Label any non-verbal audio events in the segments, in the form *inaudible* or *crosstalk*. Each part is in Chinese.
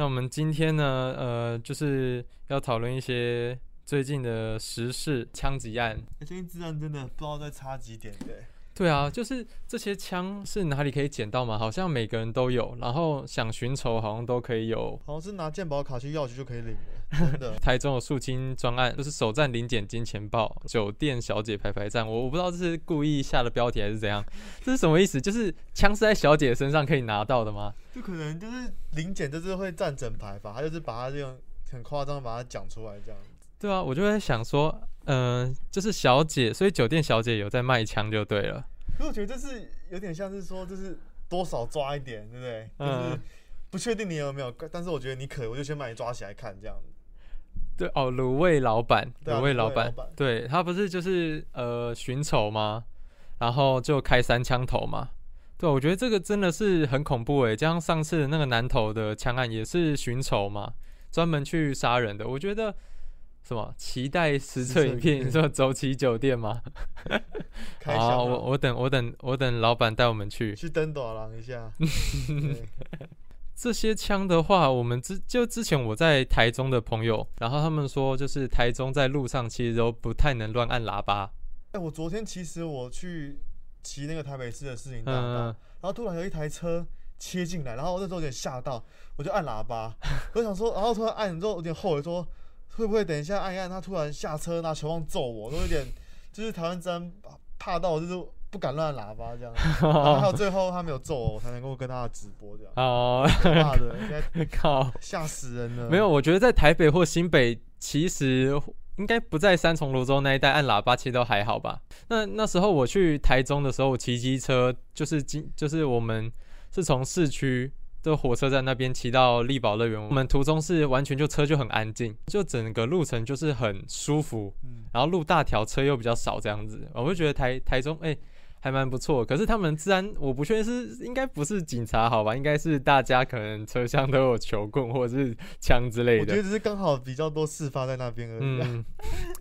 那我们今天呢，呃，就是要讨论一些最近的时事枪击案。最近治安真的不知道在差几点对。对啊，就是这些枪是哪里可以捡到吗？好像每个人都有，然后想寻仇好像都可以有。好像是拿鉴宝卡去药局就可以领了，真的。*laughs* 台中有肃清专案，就是首站零检金钱豹酒店小姐排排站，我我不知道这是故意下的标题还是怎样，*laughs* 这是什么意思？就是枪是在小姐身上可以拿到的吗？就可能就是零检就是会占整排吧，他就是把它这样很夸张把它讲出来这样。对啊，我就在想说，嗯、就是小姐，所以酒店小姐有在卖枪就对了。可是我觉得这是有点像是说，就是多少抓一点，对不对？嗯就是不确定你有没有，但是我觉得你可以，我就先把你抓起来看这样子。对哦，卤味老板，卤味老板对他不是就是呃寻仇吗？然后就开三枪头嘛。对，我觉得这个真的是很恐怖诶。就像上次那个南头的枪案也是寻仇嘛，专门去杀人的。我觉得什么期待实测影片，你说走起酒店吗？*laughs* 好我我等我等我等老板带我们去。去登短廊一下。*laughs* 这些枪的话，我们之就之前我在台中的朋友，然后他们说，就是台中在路上其实都不太能乱按喇叭。哎、我昨天其实我去骑那个台北市的事情大道，嗯，然后突然有一台车切进来，然后我那时候有点吓到，我就按喇叭，我想说，然后突然按之后有点后悔说，会不会等一下按一按，他突然下车拿球棒揍我，都有点 *laughs* 就是台湾治安怕到我就是不敢乱喇叭这样，*laughs* 然后最后他没有揍我，我才能够跟他直播这样，哦，怕的，*laughs* 靠，吓死人了。没有，我觉得在台北或新北，其实应该不在三重、泸州那一带按喇叭，其实都还好吧。那那时候我去台中的时候，我骑机车，就是经就是我们是从市区的火车站那边骑到力宝乐园，我们途中是完全就车就很安静，就整个路程就是很舒服，嗯，然后路大条，车又比较少，这样子，我就觉得台台中哎、还蛮不错。可是他们治安，我不确定是应该不是警察好吧？应该是大家可能车厢都有球棍或者是枪之类的。我觉得只是刚好比较多事发在那边而已啊，嗯，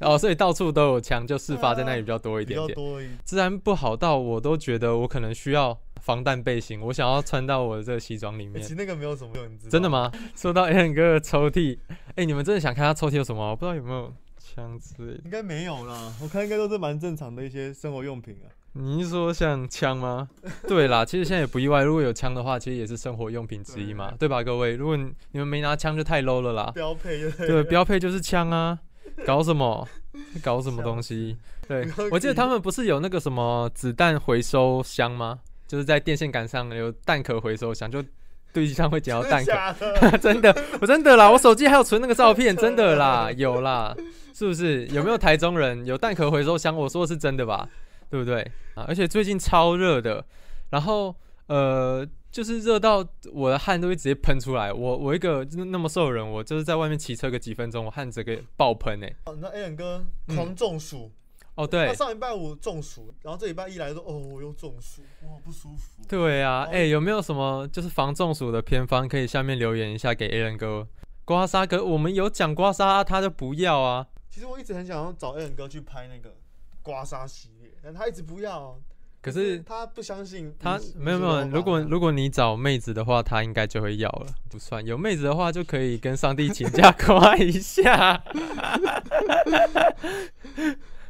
哦，所以到处都有枪，就事发在那里比较多一比点点。治安不好到我都觉得我可能需要防弹背心，我想要穿到我的这个西装里面欸其。实那个没有什么用，你知道真的？吗？说到 Alan 哥的抽屉，哎、你们真的想看他抽屉有什么？我不知道有没有枪之类的。应该没有啦，我看应该都是蛮正常的一些生活用品啊。你是说像枪吗？*laughs* 对啦，其实现在也不意外，如果有枪的话，其实也是生活用品之一嘛，对吧，各位？如果你你们没拿枪就太 low 了啦。标配就对，标配就是枪啊，搞什么？搞什么东西？对，我记得他们不是有那个什么子弹回收箱吗？就是在电线杆上有弹壳回收箱，就对枪会捡到弹壳。真的，*laughs* 我真的啦，我手机还有存那个照片，真的啦，有啦，是不是？有没有台中人有弹壳回收箱？我说的是真的吧？对不对啊？而且最近超热的，然后呃，就是热到我的汗都会直接喷出来。我我一个那那么瘦的人，我就是在外面骑车个几分钟，我汗整个爆喷哎、哦那 a l 哥狂中暑，哦，对他上礼拜五中暑，然后这礼拜一来说，哦，我又中暑，哇，不舒服。对啊，哦哎、有没有什么就是防中暑的偏方，可以下面留言一下给 A 人哥。刮痧哥，我们有讲刮痧，他就不要啊。其实我一直很想要找 a l 哥去拍那个刮痧但他一直不要。可是他不相信他没有没有，如果如果你找妹子的话，他应该就会要了。不算有妹子的话，就可以跟上帝请假夸一下。*laughs*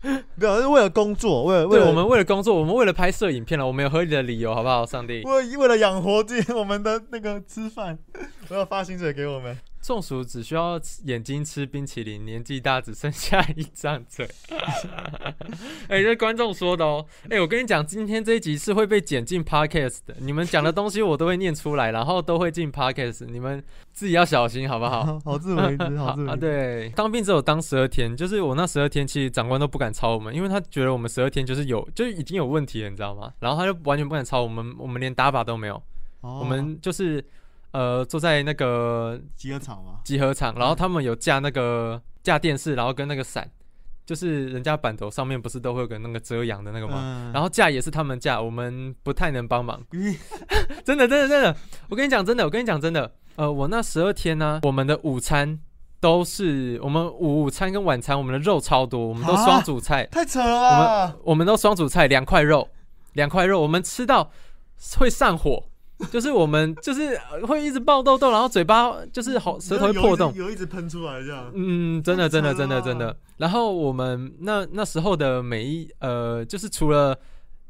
没有是为了工作，为了为，了我们为了工作，我们为了拍摄影片了，我们有合理的理由，好不好？上帝，为为了养活这我们的那个吃饭，我要发薪水给我们。中暑只需要眼睛吃冰淇淋，年纪大只剩下一张嘴。*laughs* 哎、这观众说的哦。哎、我跟你讲，今天这一集是会被剪进 podcast 的，你们讲的东西我都会念出来，然后都会进 podcast，你们自己要小心，好不好？*laughs* 好自为之，*laughs* 好自啊，为之啊。对，当兵只有当十二天，就是我那十二天，其实长官都不敢抄我们，因为他觉得我们十二天就是有，就已经有问题了，你知道吗？然后他就完全不敢抄我们，我们连打靶都没有，哦我们就是呃坐在那个集合场吗，集合场，然后嗯他们有架那个架电视，然后跟那个伞，就是人家板头上面不是都会有个那个遮阳的那个吗？嗯。然后架也是他们架，我们不太能帮忙。*laughs* 真的，真的，真的，我跟你讲，真的，我跟你讲，真的，呃，我那十二天呢、我们的午餐都是我们午午餐跟晚餐，我们的肉超多，我们都啊双主菜，太扯了吧！我们都双主菜，两块肉，两块肉，我们吃到会上火，*laughs* 就是我们就是呃会一直爆痘痘，然后嘴巴就是好舌头会破洞。油一直喷出来这样。嗯，真的，真的，真的，真的。然后我们那那时候的每一呃，就是除了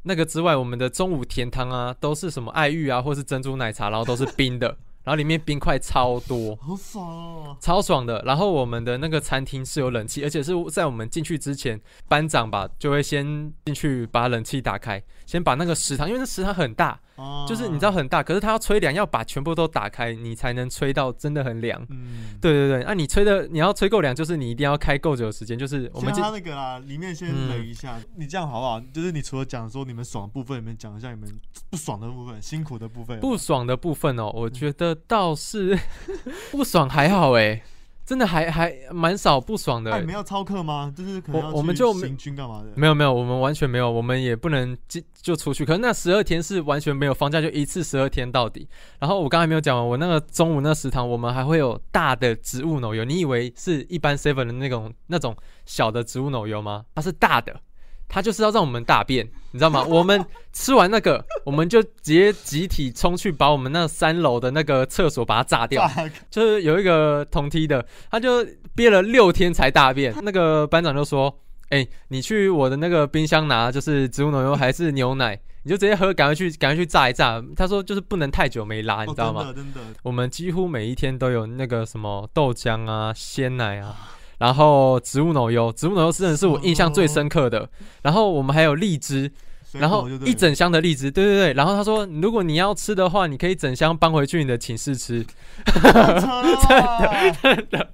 那个之外，我们的中午甜汤啊，都是什么爱玉啊，或是珍珠奶茶，然后都是冰的，*laughs* 然后里面冰块超多。好爽哦！超爽的。然后我们的那个餐厅是有冷气，而且是在我们进去之前，班长吧就会先进去把冷气打开，先把那个食堂，因为那食堂很大，哦就是你知道很大，可是它要吹凉，要把全部都打开，你才能吹到真的很凉。嗯，对对对，那、你吹的你要吹够凉，就是你一定要开够久的时间，就是我们它那个啦，里面先嗯冷一下。你这样好不好？就是你除了讲说你们爽的部分，你们讲一下你们不爽的部分、辛苦的部分。不爽的部分哦，我觉得倒是 *laughs* 不爽还好哎，真的还还蛮少不爽的你。们要操课吗？就是可能我我们就行军干嘛的？没有没有，我们完全没有，我们也不能就就出去。可是那十二天是完全没有放假，就一次十二天到底。然后我刚才没有讲完，我那个中午那食堂，我们还会有大的植物奶油。你以为是一般 seven 的那种那种小的植物奶油吗？它是大的，它就是要让我们大便，你知道吗？*laughs* 我们吃完那个，我们就直接集体冲去把我们那三楼的那个厕所把它炸掉。就是有一个同梯的，他就憋了六天才大便。那个班长就说：“哎、你去我的那个冰箱拿，就是植物奶油还是牛奶，*laughs* 你就直接喝，赶快去，赶快去炸一炸。”他说就是不能太久没拉，你知道吗？哦真的真的，我们几乎每一天都有那个什么豆浆啊、鲜奶啊，然后植物奶油，植物奶油真的是我印象最深刻的。然后我们还有荔枝，然后一整箱的荔枝，对对对。然后他说，如果你要吃的话，你可以整箱搬回去你的寝室吃。*laughs* 真的 *laughs* 真的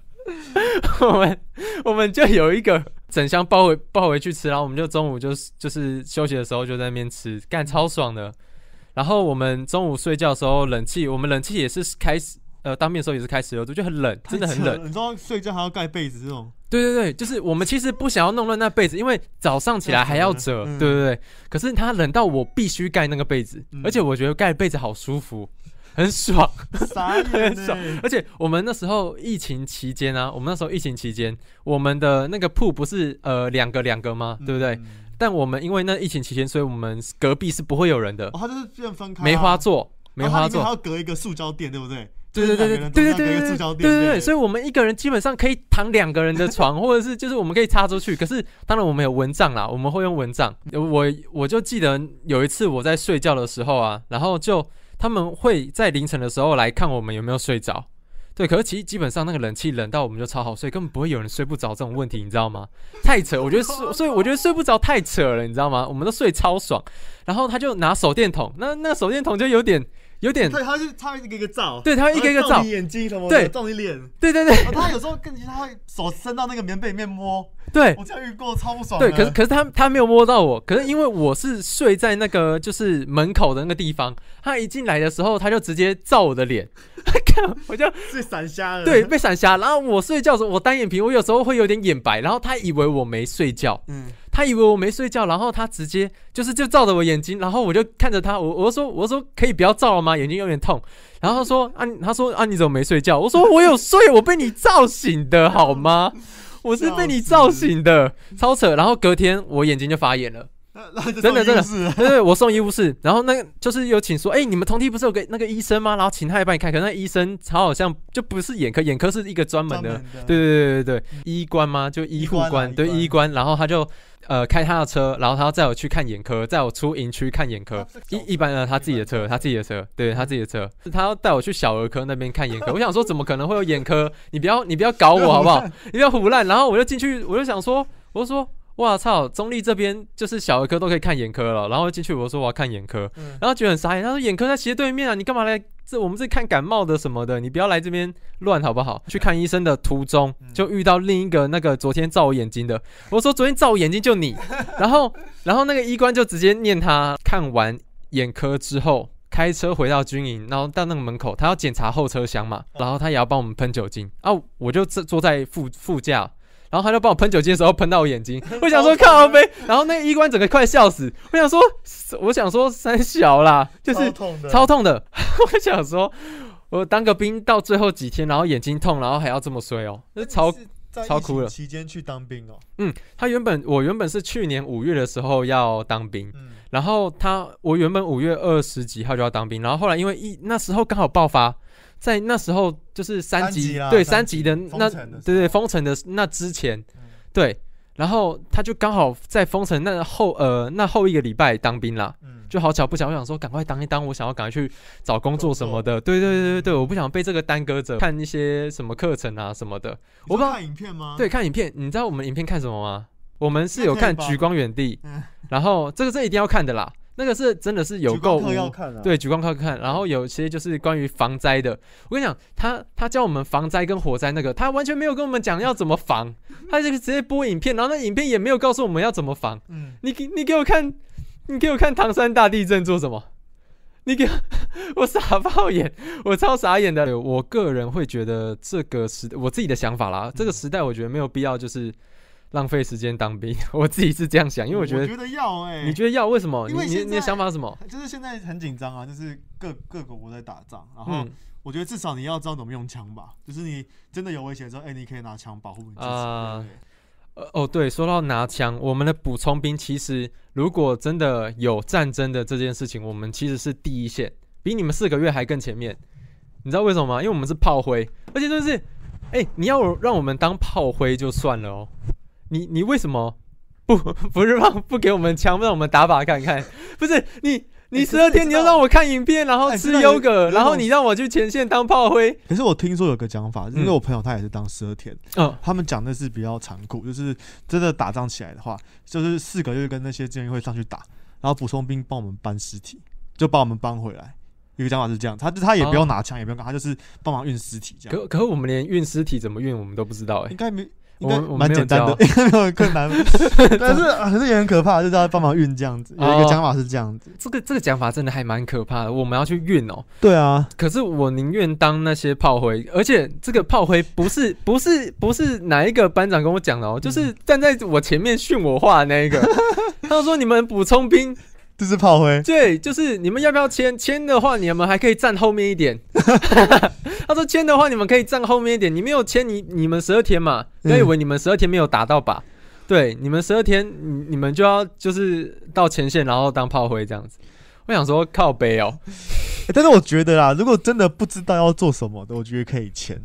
我们我们就有一个整箱抱回抱回去吃，然后我们就中午就是就是休息的时候就在那边吃，干超爽的。然后我们中午睡觉的时候，冷气我们冷气也是开始呃当面的时候也是开十六度，就很冷，真的很冷。你知道睡觉还要盖被子这种，对对对，就是我们其实不想要弄乱那被子，因为早上起来还要折，嗯对对对。可是它冷到我必须盖那个被子，嗯而且我觉得盖被子好舒服，很爽。*laughs* 啥也很爽。而且我们那时候疫情期间啊，我们那时候疫情期间，我们的那个铺不是呃两个两个吗？对不对？嗯？但我们因为那疫情期间，所以我们隔壁是不会有人的哦，，它就是这样分开啊，梅花座，梅花然后它里面还。要隔一个塑胶垫，对不对？对对对对对对对对对对对对，所以我们一个人基本上可以躺两个人的床，*laughs* 或者是就是我们可以插出去。可是当然我们有蚊帐啦，我们会用蚊帐。我我就记得有一次我在睡觉的时候啊，然后就他们会在凌晨的时候来看我们有没有睡着。对，可是其实基本上那个冷气冷到我们就超好睡，根本不会有人睡不着这种问题，你知道吗？太扯，我觉得睡，*laughs* 所以我觉得睡不着太扯了，你知道吗？我们都睡超爽，然后他就拿手电筒，那那手电筒就有点有点，对，他是他会一个一个照，对，他会一个一个照照。你，眼睛什么的，对。照你脸。对对对。哦他有时候更急，他会手伸到那个棉被里面摸，对，我这样遇过，超不爽的。对，可是可是他他没有摸到我，可是因为我是睡在那个就是门口的那个地方，他一进来的时候他就直接照我的脸，*laughs* 看我就被闪瞎了。对，被闪瞎，然后我睡觉的时候我单眼皮，我有时候会有点眼白，然后他以为我没睡觉，嗯，他以为我没睡觉，然后他直接就是就照着我眼睛，然后我就看着他，我我说我说可以不要照了吗？眼睛有点痛。然后他说啊，他说啊你怎么没睡觉？我说我有睡，我被你照醒的好吗？我是被你照醒的，超扯。然后隔天我眼睛就发炎了，真的真的是对对，我送医务室，然后那个就是有请说，哎、你们同梯不是有个那个医生吗？然后请他来帮你看，可是那医生他好像就不是眼科，眼科是一个专门的，对对对对对，医官吗？就医护医官啊，对医官，然后他就呃开他的车，然后他要载我去看眼科，载我出营区看眼科一一般呢，他自己的车，他自己的车，对他自己的车，他要带我去小儿科那边看眼科。*laughs* 我想说，怎么可能会有眼科？你不要你不要搞我好不好？*laughs* 你不要胡乱。然后我就进去，我就想说，我就说。哇操！中立这边就是小儿科都可以看眼科了，然后进去我说我要看眼科，嗯然后觉得很傻眼。他说眼科在斜对面啊，你干嘛来这？我们这看感冒的什么的，你不要来这边乱好不好？去看医生的途中嗯就遇到另一个那个昨天照我眼睛的，我说昨天照我眼睛就你，然后然后那个医官就直接念他看完眼科之后。开车回到军营，然后到那个门口，他要检查后车厢嘛，然后他也要帮我们喷酒精啊，我就坐坐在副副驾，然后他就帮我喷酒精的时候喷到我眼睛，*laughs* 我想说靠呗，然后那个医官整个快笑死，我想说，我想说三小啦，就是超痛的，超痛的，*laughs* 我想说，我当个兵到最后几天，然后眼睛痛，然后还要这么衰哦，那超超哭了。期间去当兵哦，嗯，他原本我原本是去年五月的时候要当兵，嗯，然后他我原本五月二十几号就要当兵，然后后来因为一那时候刚好爆发，在那时候就是三级对三三级的那对对封城的那之前嗯。对，然后他就刚好在封城那后呃那后一个礼拜当兵啦，嗯，就好巧不巧，我想说赶快当一当，我想要赶快去找工作什么的，对对对对对，我不想被这个耽搁着，看一些什么课程啊什么的，我不知道你说看影片吗？对，看影片，你知道我们影片看什么吗？我们是有看《举光远地》嗯。然后这个这一定要看的啦，那个是真的是有够对，举光课看，然后有些就是关于防灾的。我跟你讲，他他教我们防灾跟火灾那个，他完全没有跟我们讲要怎么防，*laughs* 他这个直接播影片，然后那影片也没有告诉我们要怎么防。嗯，你给你给我看，你给我看唐山大地震做什么？你给我 *laughs* 傻爆眼，我超傻眼的。我个人会觉得这个时我自己的想法啦，这个时代我觉得没有必要就是浪费时间当兵，*laughs* 我自己是这样想，因为我觉得觉得要哎，你觉得要为什么？因为你你你的想法是什么？就是现在很紧张啊，就是各各个国在打仗，然后嗯我觉得至少你要知道怎么用枪吧，就是你真的有危险的时候，哎，你可以拿枪保护你自己。哦对，说到拿枪，我们的补充兵其实如果真的有战争的这件事情，我们其实是第一线，比你们四个月还更前面。你知道为什么吗？因为我们是炮灰，而且就是，哎、你要让我们当炮灰就算了哦，你你为什么不不是让不给我们枪，让我们打靶看看？不是你你哎十二天你要让我看影片，然后吃优格，然后你让我去前线当炮灰，可是我听说有个讲法，因为嗯我朋友他也是当十二天，嗯他们讲的是比较残酷，就是真的打仗起来的话，就是四个月跟那些志愿会上去打，然后补充兵帮我们搬尸体，就把我们搬回来。有个讲法是这样，他他也不用拿枪，也不用干，他就是帮忙运尸体这样。可可是我们连运尸体怎么运我们都不知道哎、应该没，应我我蛮简单的，教应该 *laughs* 没有很困难。*laughs* 但是啊可是也很可怕，就是要帮忙运这样子。有一个哦讲法是这样子。这个这个讲法真的还蛮可怕的，我们要去运哦。对啊，可是我宁愿当那些炮灰，而且这个炮灰不是不是不是哪一个班长跟我讲的哦，就是站在我前面训我话的那一个，*laughs* 他说你们补充兵，这是炮灰。对，就是你们要不要签？签的话，你们还可以站后面一点。*laughs* 他说签的话，你们可以站后面一点。你没有签，你你们十二天嘛，不要以为你们十二天没有打到靶。对，你们十二天，你你们就要就是到前线，然后当炮灰这样子。我想说靠背哦，欸但是我觉得啦，如果真的不知道要做什么的，我觉得可以签。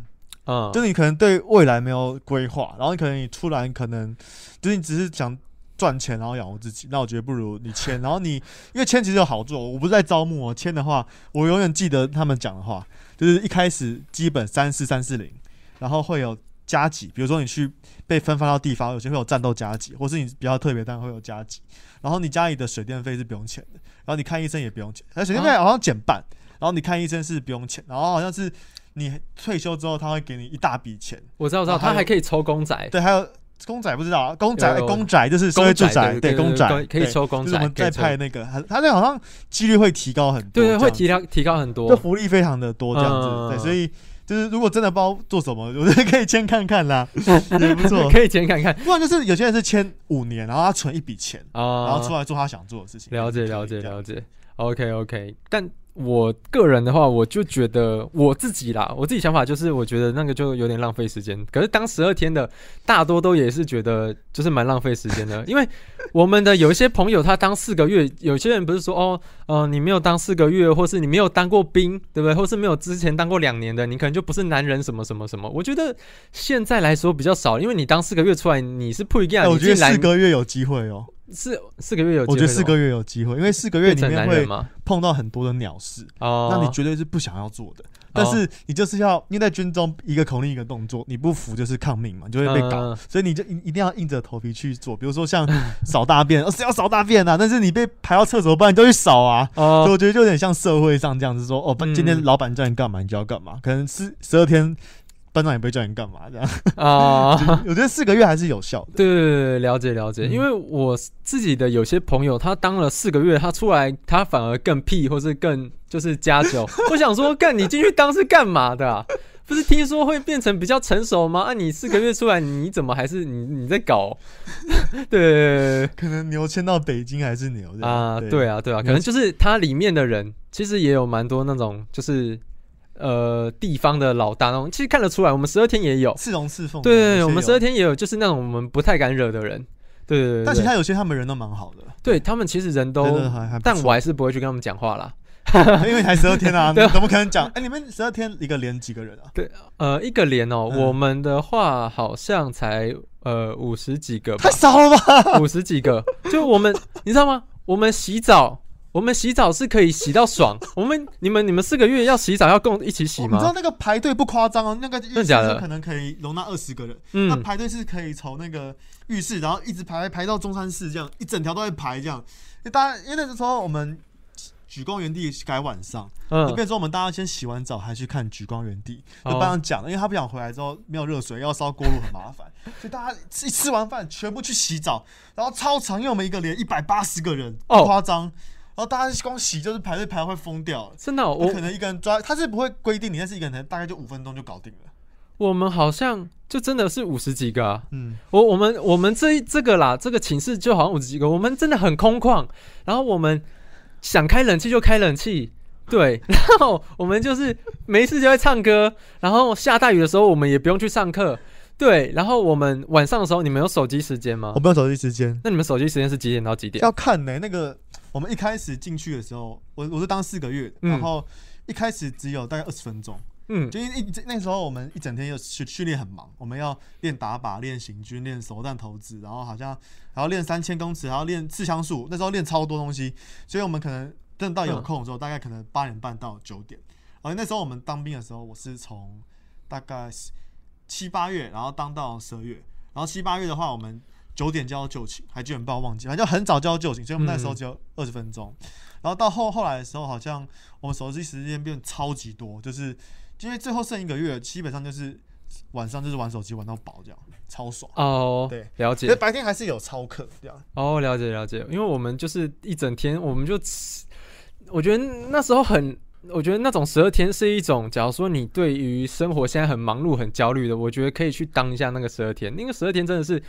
嗯，就是你可能对未来没有规划，然后你可能你突然可能就是你只是想赚钱，然后养活自己，那我觉得不如你签。然后你因为签其实有好处哦，我不是在招募哦，签的话，我永远记得他们讲的话，就是一开始基本三四三四零，然后会有加级，比如说你去被分发到地方，有些会有战斗加级，或是你比较特别，但会有加级。然后你家里的水电费是不用钱的，然后你看医生也不用钱，而水电费好像减半，然后你看医生是不用钱，然后好像是你退休之后他会给你一大笔钱。我知道，我知道，他还可以抽公仔，对，还有公仔不知道啊，公仔公仔就是社会住宅，对公仔可以对抽公仔，就是我们在可以抽派那个，他他那个好像几率会提高很多，对对，会提高提高很，多就。福利非常的多这样子，嗯对，所以就是如果真的不知道做什么，*laughs* 我觉得可以先看看啦，*laughs* 也不错。可以先看看不然就是有些人是签五年，然后他存一笔钱，啊，然后出来做他想做的事情。了解了解了解，OK OK，但我个人的话，我就觉得我自己啦，我自己想法就是，我觉得那个就有点浪费时间。可是当十二天的，大多都也是觉得就是蛮浪费时间的，*laughs* 因为我们的有一些朋友他当四个月，有些人不是说哦，呃，你没有当四个月，或是你没有当过兵，对不对？或是没有之前当过两年的，你可能就不是男人什么什么什么。我觉得现在来说比较少，因为你当四个月出来，你是不一样，哎，我觉得四个月有机会哦，四四个月有我觉得四个月月有机会，因为四个月里面会碰到很多的鸟事，哦，那你绝对是不想要做的。但是你就是要，因为在军中一个口令一个动作，你不服就是抗命嘛，你就会被搞，嗯所以你就一一定要硬着头皮去做。比如说像 *laughs* 扫大便，哦谁要扫大便啊？但是你被排到厕所不然，你就去扫啊。所以哦，我觉得就有点像社会上这样子说，哦，嗯今天老板叫你干嘛，你就要干嘛。可能是十二天，班长也不会叫你干嘛这样。啊，*laughs* 我觉得四个月还是有效的。对对对对，了解了解。嗯因为我自己的有些朋友，他当了四个月，他出来他反而更屁，或是更就是加酒。*laughs* 我想说，干你进去当是干嘛的啊？不是听说会变成比较成熟吗？啊，你四个月出来，你怎么还是你你在搞？*laughs* 对可能牛迁到北京还是牛啊，对啊对啊，可能就是它里面的人其实也有蛮多那种就是。呃地方的老大那种，其实看得出来，我们十二天也有，刺龙刺凤。对对对，我们十二，天也有，就是那种我们不太敢惹的人，对对对但其他有些他们人都蛮好的，对他们其实人都但我还是不会去跟他们讲话啦。*laughs* 因为才十二天啊，怎么可能讲？哎，你们十二天一个连几个人啊？对呃，一个连哦，嗯我们的话好像才呃五十几个吧太，少了吧？五十几个，就我们你知道吗？我们洗澡。我们洗澡是可以洗到爽。*laughs* 我们、你们、你们四个月要洗澡要跟我一起洗吗？你知道那个排队不夸张哦，那个浴室可能可以容纳二十个人，那嗯，排队是可以从那个浴室，然后一直排排到中山市，这样一整条都在排这样。大家因为那个时候我们举光原地改晚上，就嗯变成说我们大家先洗完澡还去看举光原地，就哦班长讲了，因为他不想回来之后没有热水，要烧锅炉很麻烦，所以大家一吃完饭全部去洗澡，然后超长，因为我们一个连一百八十个人，哦不夸张。然后大家光洗就是排队排会疯掉，真的哦、我我可能一个人抓，他是不会规定你，但是一个人大概就五分钟就搞定了。我们好像就真的是五十几个啊。嗯，我我们我们这一这个啦，这个寝室就好像五十几个，我们真的很空旷。然后我们想开冷气就开冷气，对，*laughs* 然后我们就是没事就会唱歌，然后下大雨的时候我们也不用去上课，对。然后我们晚上的时候，你们有手机时间吗我？没有手机时间，那你们手机时间是几点到几点？要看呢、那个我们一开始进去的时候，我我是当四个月然后一开始只有大概二十分钟，嗯，就因为一那时候我们一整天又训训练很忙，我们要练打靶、练行军、练手弹投掷，然后好像还要练三千公尺，还要练刺枪术，那时候练超多东西，所以我们可能等到有空的时候，大概可能八点半到九点。而那时候我们当兵的时候，我是从大概七八月，然后当到十二月，然后七八月的话，我们九点就要就寝，还九点半忘记，反正就很早就要就寝，所以我们那时候只有二十分钟。然后到后后来的时候，好像我们手机时间变超级多，就是因为最后剩一个月，基本上就是晚上就是玩手机玩到饱，这样超爽。哦，对，了解。白天还是有超课这样。哦，了解了解，因为我们就是一整天，我们就吃，我觉得那时候很，我觉得那种十二天是一种，假如说你对于生活现在很忙碌、很焦虑的，我觉得可以去当一下那个十二天，那个十二天真的是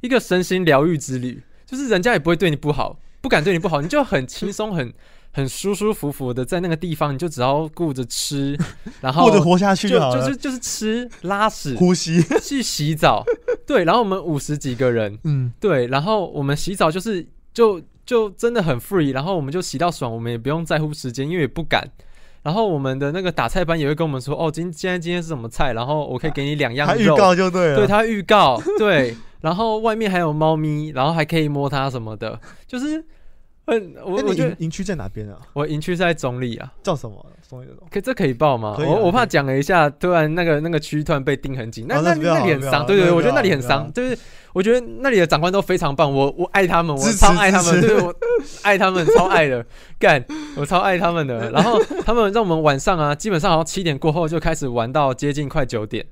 一个身心疗愈之旅，就是人家也不会对你不好，不敢对你不好，你就很轻松、很很舒舒服服的在那个地方，你就只要顾着吃，*laughs* 然后过着活下去就好了。就是就是吃、拉屎、呼吸，*laughs* 去洗澡，对，然后我们五十几个人。嗯，对，然后我们洗澡就是就就真的很 free，然后我们就洗到爽，我们也不用在乎时间，因为也不敢。然后我们的那个打菜班也会跟我们说，哦，今现在今天是什么菜，然后我可以给你两样他预肉，告就对了。对，他会预告，对，然后外面还有猫咪，然后还可以摸它什么的，就是嗯我哎，我觉得营营区在哪边啊？我营区是在中立啊，叫什么？中立的可这可以报吗？可以啊我我怕讲了一下，突然那个那个区突然被盯很紧，那那哦那不要那里很伤，不要对对对，那不我觉得那里很伤，就是我觉得那里的长官都非常棒，我我爱他们，我支持超爱他们，支持对我爱他们，超爱的，干，我超爱他们的。然后他们让我们晚上啊，基本上好像七点过后就开始玩到接近快九点，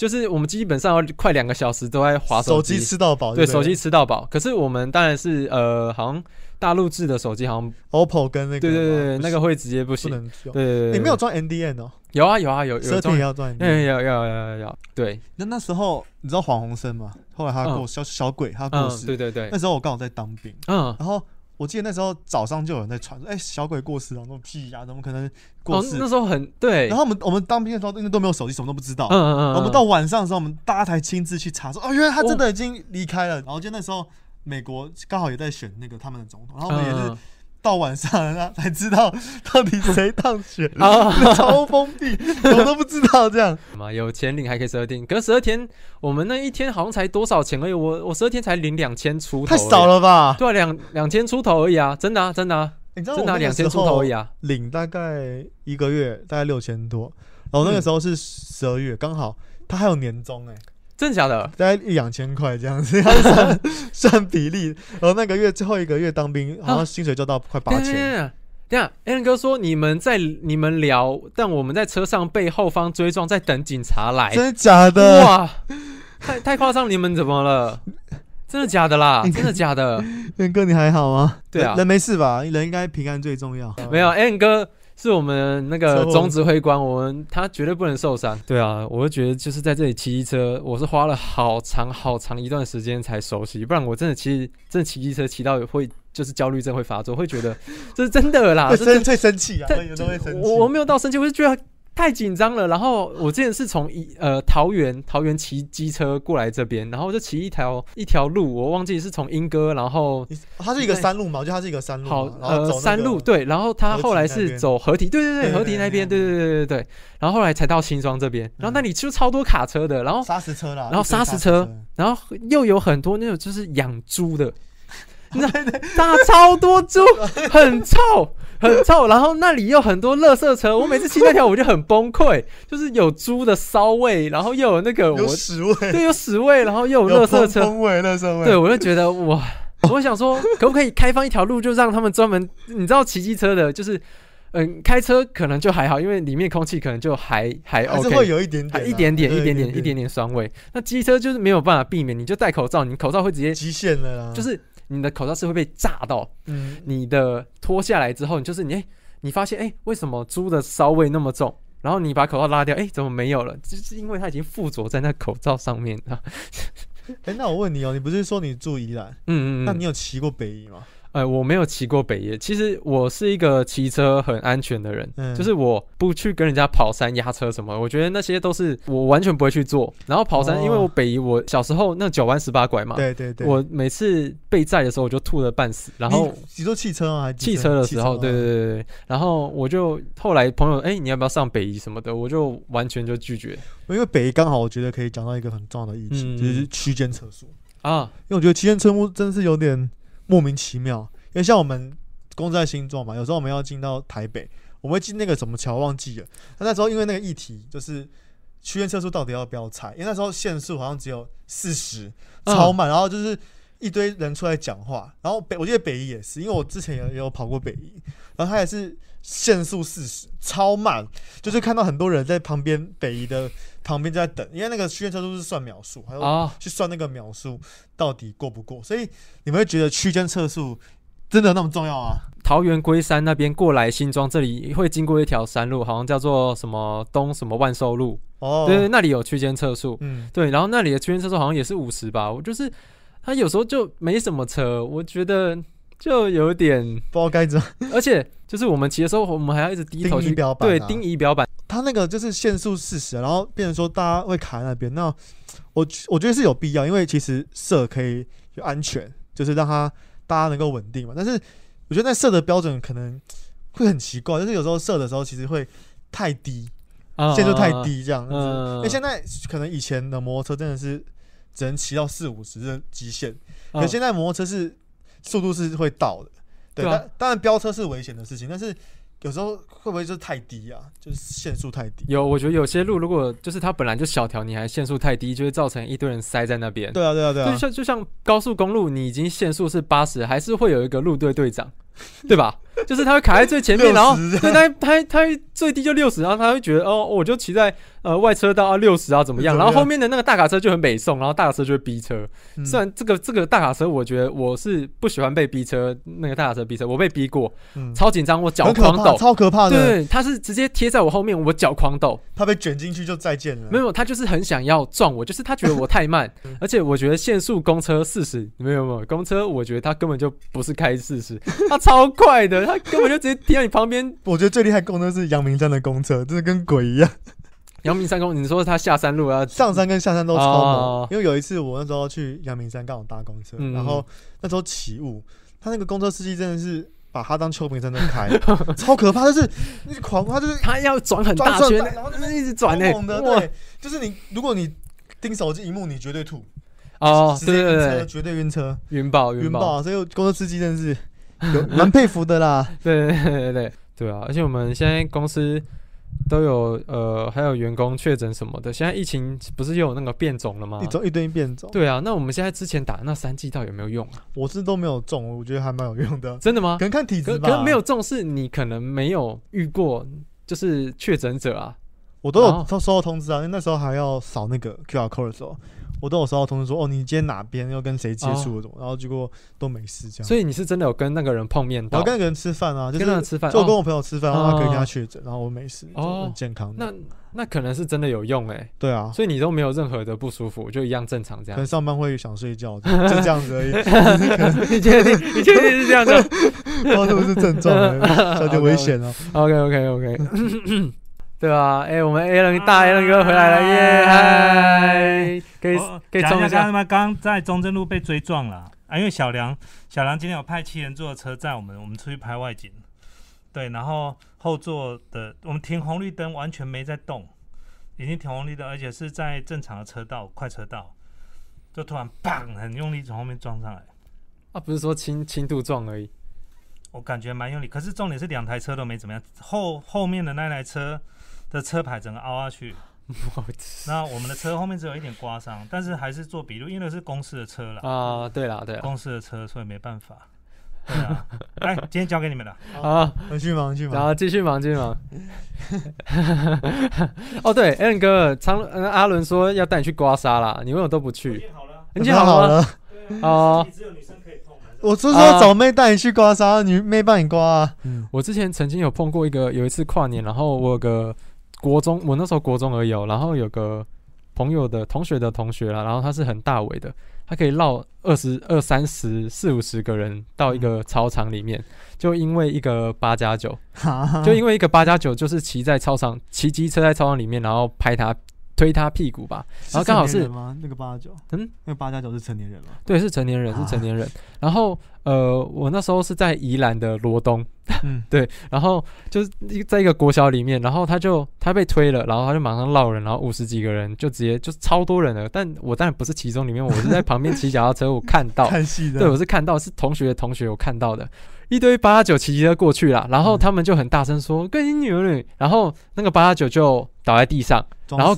就是我们基本上快两个小时都在划机手机，吃到饱，对手机吃到饱。可是我们当然是呃，好像大陆制的手机好像，OPPO 跟那个对对对那个会直接不不行。能用。对对对，对你没有装 NDN 哦，有啊有啊有有也要装要 NDN。要要要要要，对，那那时候你知道黄鸿升吗？后来他过嗯小小鬼，他过嗯，世。对对对那，时候我刚好在当兵，嗯，然后我记得那时候早上就有人在传说，哎，小鬼过世了，那种屁呀，怎么可能过哦，世？那时候很对，然后我们我们当兵的时候，因为都没有手机，什么都不知道。嗯嗯嗯，我们到晚上的时候，我们大家才亲自去查，说哦，原来他真的已经离开了。然后就那时候美国刚好也在选那个他们的总统，然后我们也是嗯到晚上了才知道到底谁当选，啊，*laughs* 超封闭，我都不知道这样。嘛有钱领还可以十二天，可是十二天我们那一天好像才多少钱而已，我我十二天才领两千出头，太少，了吧？对啊，两两千出头而已啊，真的啊真的啊。你知道真的啊两千出头而已啊，领大概一个月大概六千多，然后那个时候是十二月，刚好他还有年终哎、真的假的？大概一两千块这样子，*laughs* 算算比例，然后那个月最后一个月当兵，好像薪水就到快八千。等一下等下等一下，Alan 哥说你们在你们聊，但我们在车上被后方追撞，在等警察来，真的假的？哇，太太夸张，你们怎么了？真的假的啦？*laughs* 真的假的？？N 哥你还好吗？对啊人人没事吧？人应该平安最重要。没有，Alan 哥是我们那个总指挥官，我们他绝对不能受伤。对啊，我就觉得就是在这里骑机车，我是花了好长好长一段时间才熟悉，不然我真的骑真的骑机车骑到会就是焦虑症会发作，会觉得这是真的啦，会生会生气啊，会生气。我我没有到生气，我就觉得太紧张了。然后我之前是从一呃桃园桃园骑机车过来这边，然后就骑一条一条路，我忘记是从莺歌，然后它是一个山路嘛，我觉得它是一个山路，好呃山路对，然后他合后来是走合体，对对对，对对合体那边，对对对对。对对，然后后来才到新庄这边，然后那里就超多卡车的，然后砂石车啦，然后一堆石砂石车。然后又有很多那种就是养猪的，*laughs* 那大超多猪，*laughs* 很臭，很臭。然后那里又很多垃圾车，我每次骑那条我就很崩溃，*laughs* 就是有猪的骚味，然后又有那个有我屎味，*laughs* 对有屎味，然后又有有垃圾车，味、垃圾味，对我就觉得哇，*laughs* 我想说可不可以开放一条路，就让他们专门，你知道骑机车的，就是嗯开车可能就还好，因为里面空气可能就还还还是会有一点点一点点、一点点、一点点酸味。那机车就是没有办法避免，你就戴口罩，你口罩会直接极限了啦，就是你的口罩是会被炸到，嗯，你的脱下来之后，你就是你哎、你发现哎、为什么猪的骚味那么重？然后你把口罩拉掉，哎、怎么没有了？就是因为它已经附着在那口罩上面了。哎，那我问你哦，你不是说你住宜兰，嗯嗯嗯，那你有骑过北宜吗？呃，我没有骑过北野。其实我是一个骑车很安全的人，嗯就是我不去跟人家跑山压车什么，我觉得那些都是我完全不会去做。然后跑山，哦因为我北移，我小时候那九弯十八拐嘛，对对对，我每次被载的时候我就吐的半死，然后你你说汽车啊？汽车的时候，对对对，然后我就后来朋友哎、你要不要上北移什么的，我就完全就拒绝因为北移刚好我觉得可以讲到一个很重要的议题，嗯就是区间车速。啊，因为我觉得区间车速真是有点莫名其妙。因为像我们工作在新庄嘛，有时候我们要进到台北，我们会进那个什么桥忘记了。那那时候因为那个议题就是区间车速到底要不要拆，因为那时候限速好像只有四十，嗯超慢，然后就是一堆人出来讲话。然后北我记得北宜也是，因为我之前也也有跑过北宜，然后他也是限速四十，超慢，就是看到很多人在旁边北宜的旁边就在等，因为那个区间测速是算秒数，还有啊，去算那个秒数到底过不过，所以你们会觉得区间测速真的那么重要啊？桃园龟山那边过来新庄这里会经过一条山路，好像叫做什么东什么万寿路，哦，对对，那里有区间测速，嗯，对，然后那里的区间测速好像也是五十吧，我就是他有时候就没什么车，我觉得就有点，不知道该怎么。而且就是我们骑的时候，我们还要一直低头去对啊。盯仪表板，他那个就是限速四十，然后变成说大家会卡在那边。那我我觉得是有必要，因为其实设可以有安全，就是让它大家能够稳定嘛。但是我觉得那设的标准可能会很奇怪，就是有时候设的时候其实会太低，啊限速太，低这样子。嗯因为现在可能以前的摩托车真的是只能骑到四五十的极限，嗯可现在摩托车是速度是会到的，对，但当然飙车是危险的事情，但是有时候会不会就是太低啊？就是限速太低。有，我觉得有些路如果就是它本来就小条，你还限速太低，就会造成一堆人塞在那边。对啊，对啊，对啊就啊，像就像高速公路，你已经限速是八十，还是会有一个路队队长，*laughs* 对吧？就是他会卡在最前面，*laughs* 然后60对他他他最低就六十，然后他会觉得哦，我就骑在呃外车道啊六十啊怎么样？然后后面的那个大卡车就很北宋，然后大卡车就会逼车。嗯虽然这个这个大卡车，我觉得我是不喜欢被逼车，那个大卡车逼车，我被逼过，嗯超紧张，我脚狂抖。超可怕的。对，他是直接贴在我后面，我脚狂抖。他被卷进去就再见了。没有，他就是很想要撞我，就是他觉得我太慢，*laughs* 嗯而且我觉得限速公车四十，没有没有，公车我觉得他根本就不是开四十，他超快的，他根本就直接停在你旁边。*laughs* 我觉得最厉害的公车是阳明山的公车，真的跟鬼一样，阳明山公，你说他下山路啊？上山跟下山都超哦。猛。因为有一次我那时候去阳明山刚好搭公车，嗯。然后那时候起雾，他那个公车司机真的是把他当秋名山在开，*laughs* 超可怕，就是那个狂，他就是他要转很大圈然后，一直转的，对，就是你如果你盯手机荧幕，你绝对吐，哦，晕车，对，绝对晕车，云宝云宝，晕爆，所以公车司机真的是有 *laughs* 蛮佩服的啦。对 *laughs* 对对对对对啊！而且我们现在公司都有呃，还有员工确诊什么的，现在疫情不是又有那个变种了吗一？种一堆变种，对啊，那我们现在之前打那三剂到底有没有用啊？我是都没有中，我觉得还蛮有用的，真的吗可？能看体质吧。可可能没有中是，你可能没有遇过就是确诊者啊。我都有哦收收到通知啊，因为那时候还要扫那个 QR code 的时候，我都有收到通知说，哦，你今天哪边又跟谁接触然后结果都没事这样。所以你是真的有跟那个人碰面到我？跟那个人吃饭啊，就是跟那吃饭？哦就我跟我朋友吃饭，然后他可以跟他哦确诊，然后我没事，很健康。那那可能是真的有用哎、对啊，所以你都没有任何的不舒服，就一样正常这样可能。上班会想睡觉，就就这样子而已，*laughs* 不你确定？你确定是这样的知道是不是症状呢，有点危险哦。？OK OK OK。*laughs* 对啊，哎、我们 a n 大 a n 哥回来了耶，嗨，可以哦可以讲一下，刚刚，他们刚在中正路被追撞了。啊，因为小梁小梁今天有派七人座的车载我们，我们出去拍外景，对，然后后座的我们停红绿灯完全没在动，已经停红绿灯，而且是在正常的车道快车道，就突然砰很用力从后面撞上来，啊，不是说轻轻度撞而已，我感觉蛮用力，可是重点是两台车都没怎么样，后后面的那台车的车牌整个凹下去，*laughs* 那我们的车后面只有一点刮伤，但是还是做笔录，因为那是公司的车了。啊，对了对啦，公司的车，所以没办法。*laughs* 对啊，来，今天交给你们了。啊，回去忙去然忙。后继续忙继续忙。*laughs* 哦，对 l n 哥，常呃阿伦说要带你去刮痧啦，你为什么都不去？好了，你去好了吗？了，哦，只有女生可以碰，我是说找妹带你去刮痧，你妹帮你刮啊。嗯，我之前曾经有碰过一个，有一次跨年，然后我有个国中，我那时候国中而已哦，然后有个朋友的同学的同学啦，然后他是很大尾的，他可以绕二十二三十四五十个人到一个操场里面，就因为一个八加九，*laughs* 就因为一个八加九，就是骑在操场骑机车在操场里面，然后拍他推他屁股吧，然后刚好是？那个八加九，嗯，那个八加九是成年人吗？对，是成年人，是成年人。然后呃，我那时候是在宜兰的罗东，嗯，*laughs* 对，然后就是一在一个国小里面，然后他就他被推了，然后他就马上落人，然后五十几个人就直接就超多人了。但我当然不是其中里面，我是在旁边骑脚踏车，我看到，*laughs* 看戏的。对我是看到是同学的同学我看到的，一堆八加九骑机车过去了，然后他们就很大声说跟你女儿女，然后那个八加九就倒在地上，然后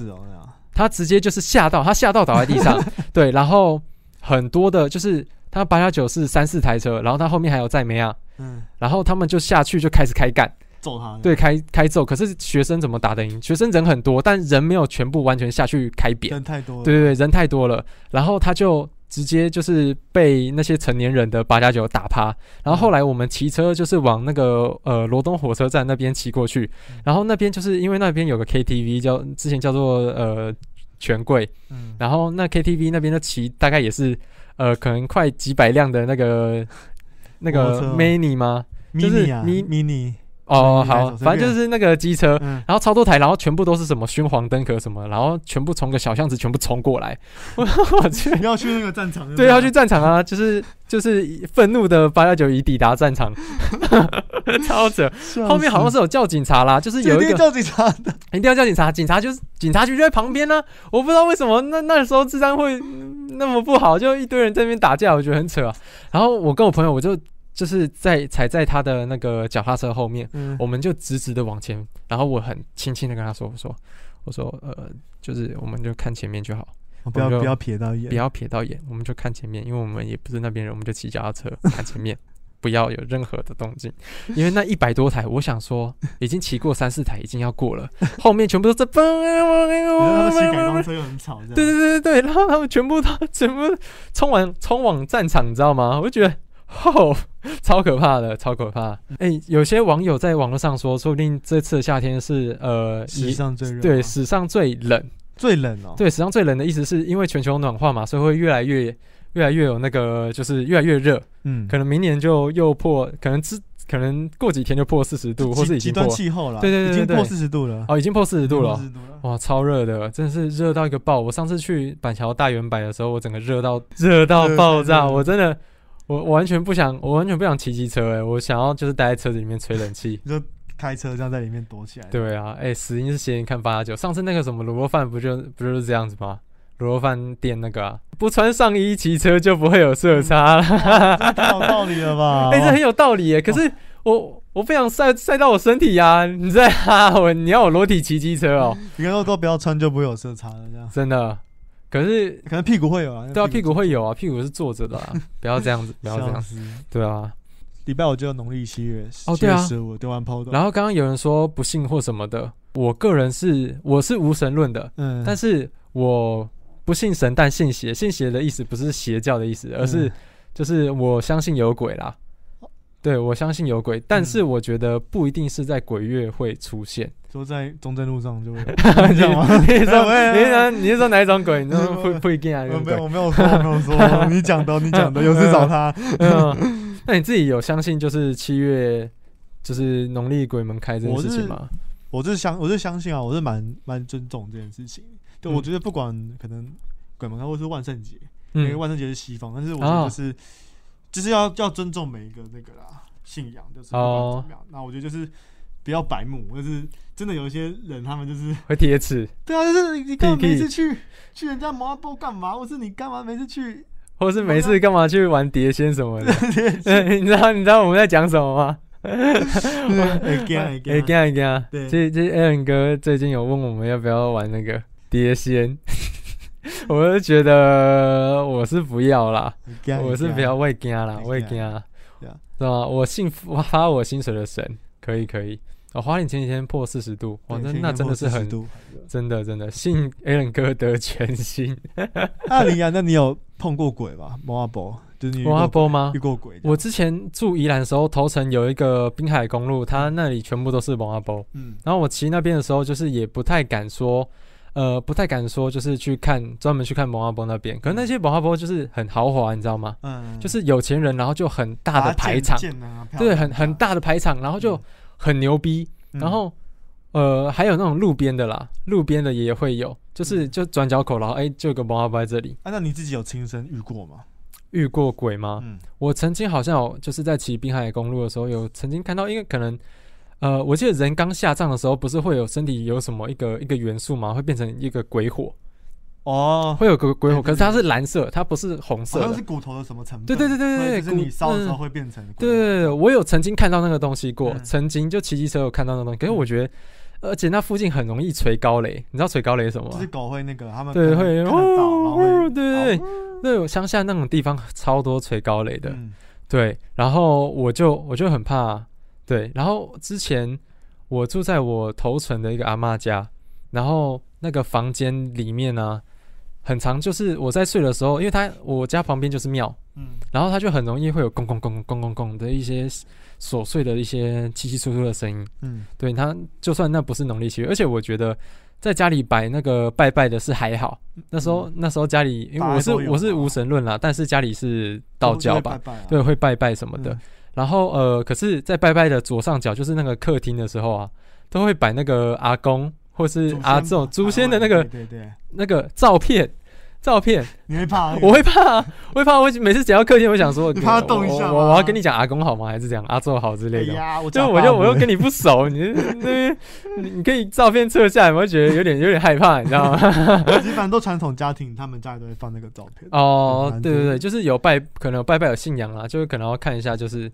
他直接就是吓到，他吓到倒在地上，*laughs* 对，然后很多的就是他八加九是三四台车，然后他后面还有载梅啊，嗯，然后他们就下去就开始开干。揍他。对，，开开揍，可是学生怎么打得赢？学生人很多，但人没有全部完全下去开扁。人太多了。对对对，人太多了，然后他就直接就是被那些成年人的八加九打趴。然后后来我们骑车就是往那个呃罗东火车站那边骑过去，然后那边就是因为那边有个 KTV 叫之前叫做呃权贵，嗯，然后那 KTV 那边的骑大概也是呃可能快几百辆的那个那个 mini 吗？就是 mini 啊，mini，哦，好，反正就是那个机车，嗯，然后超多台，然后全部都是什么熏黄灯壳什么，然后全部从个小巷子全部冲过来，我 *laughs* 我去，要去那个战场。对，要去战场啊，就是就是愤怒的八幺九已抵达战场，*laughs* 超扯。后面好像是有叫警察啦，就是有一个叫警察的。一定要叫警察，警察就是警察局就在旁边呢、我不知道为什么那那时候治安会嗯那么不好，就一堆人在那边打架，我觉得很扯、啊。然后我跟我朋友，我就就是在踩在他的那个脚踏车后面。嗯，我们就直直的往前，然后我很轻轻的跟他说：“我说，我说，呃，就是我们就看前面就好，不要不要瞥到眼不。要瞥到眼，我们就看前面，因为我们也不是那边人，我们就骑脚踏车 *laughs* 看前面，不要有任何的动静，因为那一百多台，我想说已经骑过三四台，已经要过了，*laughs* 后面全部都在嘣，你知道他们骑改装车又很吵，对对对对对，然后他们全部都全部冲完冲往战场，你知道吗？我就觉得。哦，超可怕的，超可怕！哎、有些网友在网络上说，说不定这次的夏天是呃，史上最热。对史上最冷，最冷哦。对史上最冷的意思是因为全球暖化嘛，所以会越来越越来越有那个就是越来越热，嗯，可能明年就又破，可能之可能过几天就破四十度，或是已经破气候了。对对对已经破四十度了。哦，已经破四十度了哦。40度了。哇，超热的，真的是热到一个爆！我上次去板桥大圆柏的时候，我整个热到 *laughs* 热到爆炸，我真的，我我完全不想，我完全不想骑机车哎，我想要就是待在车子里面吹冷气。你 *laughs* 就开车这样在里面躲起来。对啊，哎、死因是嫌疑看八加九。上次那个什么卤肉饭不就不就是这样子吗？卤肉饭店那个啊，不穿上衣骑车就不会有色差 *laughs* 太有道理了吧？哎、这很有道理耶。可是我我不想晒晒到我身体呀、你在哈我你要我裸体骑机车哦，你刚刚都不要穿就不会有色差了，这样真的。可是可能屁股会有啊。对啊，屁股会有啊，屁股是坐着的啊，*laughs* 不要这样子，不要这样。子。对啊。礼拜五就有农历七月哦对啊十五丢完 PO 的。然后刚刚有人说不信或什么的，我个人是我是无神论的，嗯，但是我不信神，但信邪。信邪的意思不是邪教的意思，而是嗯就是我相信有鬼啦。对，我相信有鬼，但嗯是我觉得不一定是在鬼月会出现。说在中正路上就会这样 *laughs* 吗？你是说你是说你是说哪一种鬼？你说不不一定啊，我没有。我没有说，我没有说，你讲的，你讲的，有事找他。*laughs* 嗯，那你自己有相信就是七月就是农历鬼门开这件事情吗？我是相我是相信啊，我是蛮蛮尊重这件事情。对，嗯我觉得不管可能鬼门开或是万圣节，因为嗯，万圣节是西方，但是我觉得是、就是要要尊重每一个那个啦信仰，就是不管哦怎么样。那我觉得就是不要白目，就是真的有一些人他们就是 *laughs* 会贴齿，对啊，就是你你干嘛每次去去人家麻波干嘛，或是你干嘛每次去？或是每次干嘛去玩碟仙什么的。*laughs* *laughs* 你知道你知道我们在讲什么吗？哎干哎哎，对这这 Aaron 哥最近有问我们要不要玩那个碟仙，*laughs* 我是觉得我是不要啦，我是不要会惊啦，会我会惊是吧？我信发我薪水的神，可以可以。哦，花莲前几天破四十度，哇，那那真的是很。真的真的信 Aaron 哥得全新。那 *laughs* 林阳，那你有碰过鬼吗？摩阿波，就是你遇挖过波吗遇？过鬼？我之前住宜兰的时候，头城有一个滨海公路，它那里全部都是蒙阿波。嗯然后我骑那边的时候，就是也不太敢说，呃，不太敢说，就是去看专门去看蒙阿波那边。可是那些蒙阿波就是很豪华，你知道吗？嗯，就是有钱人，然后就很大的排场，对，很很，大的排场，然后就很牛逼。嗯然后呃，还有那种路边的啦，路边的也会有，就是嗯就转角口，然后哎，就有个蒙阿波在这里。啊，那你自己有亲身遇过吗？遇过鬼吗？嗯我曾经好像有就是在骑滨海公路的时候，有曾经看到，因为可能，呃，我记得人刚下葬的时候，不是会有身体有什么一个一个元素吗？会变成一个鬼火，哦，会有个鬼火，可是它是蓝色，它不是红色的。好像是。骨头的什么成分？对对对对对就是骨你烧的时候嗯会变成对对对对，我有曾经看到那个东西过，嗯。曾经就骑机车有看到那个东西，可是我觉得，而且那附近很容易垂高雷，你知道垂高雷什么吗？就是？狗会那个他们对，看会看到，然后对对对，哦对，我乡下那种地方超多垂高雷的，嗯。对，然后我就我就很怕，对，然后之前我住在我头城的一个阿妈家，然后那个房间里面呢、很长，就是我在睡的时候，因为他我家旁边就是庙，嗯然后他就很容易会有咣咣咣咣咣咣的一些琐碎的一些稀稀疏疏的声音，嗯对他就算那不是农历七月，而且我觉得在家里摆那个拜拜的是还好，那时候、那时候家里因为我是我是无神论啦，但是家里是道教吧，，拜拜啊对，会拜拜什么的。嗯然后呃，可是，在拜拜的左上角，就是那个客厅的时候啊，都会摆那个阿公或是阿这种祖先的那个对对对，那个照片。照片，你会怕？*laughs* 我会怕啊，我会怕。我每次只要客厅，我想说，*laughs* 你怕动一下吗我我我要跟你讲阿公好吗？还是讲阿宙好之哎类的？呀，我就我就我又跟你你不熟，你那你 *laughs* 你可以照片撤下来，我会觉得有点有点害怕，你知道吗？其实反正都传统家庭，他们家里都会放那个照片。哦，对对对，就是有拜，可能有拜拜有信仰啊，就是可能要看一下就是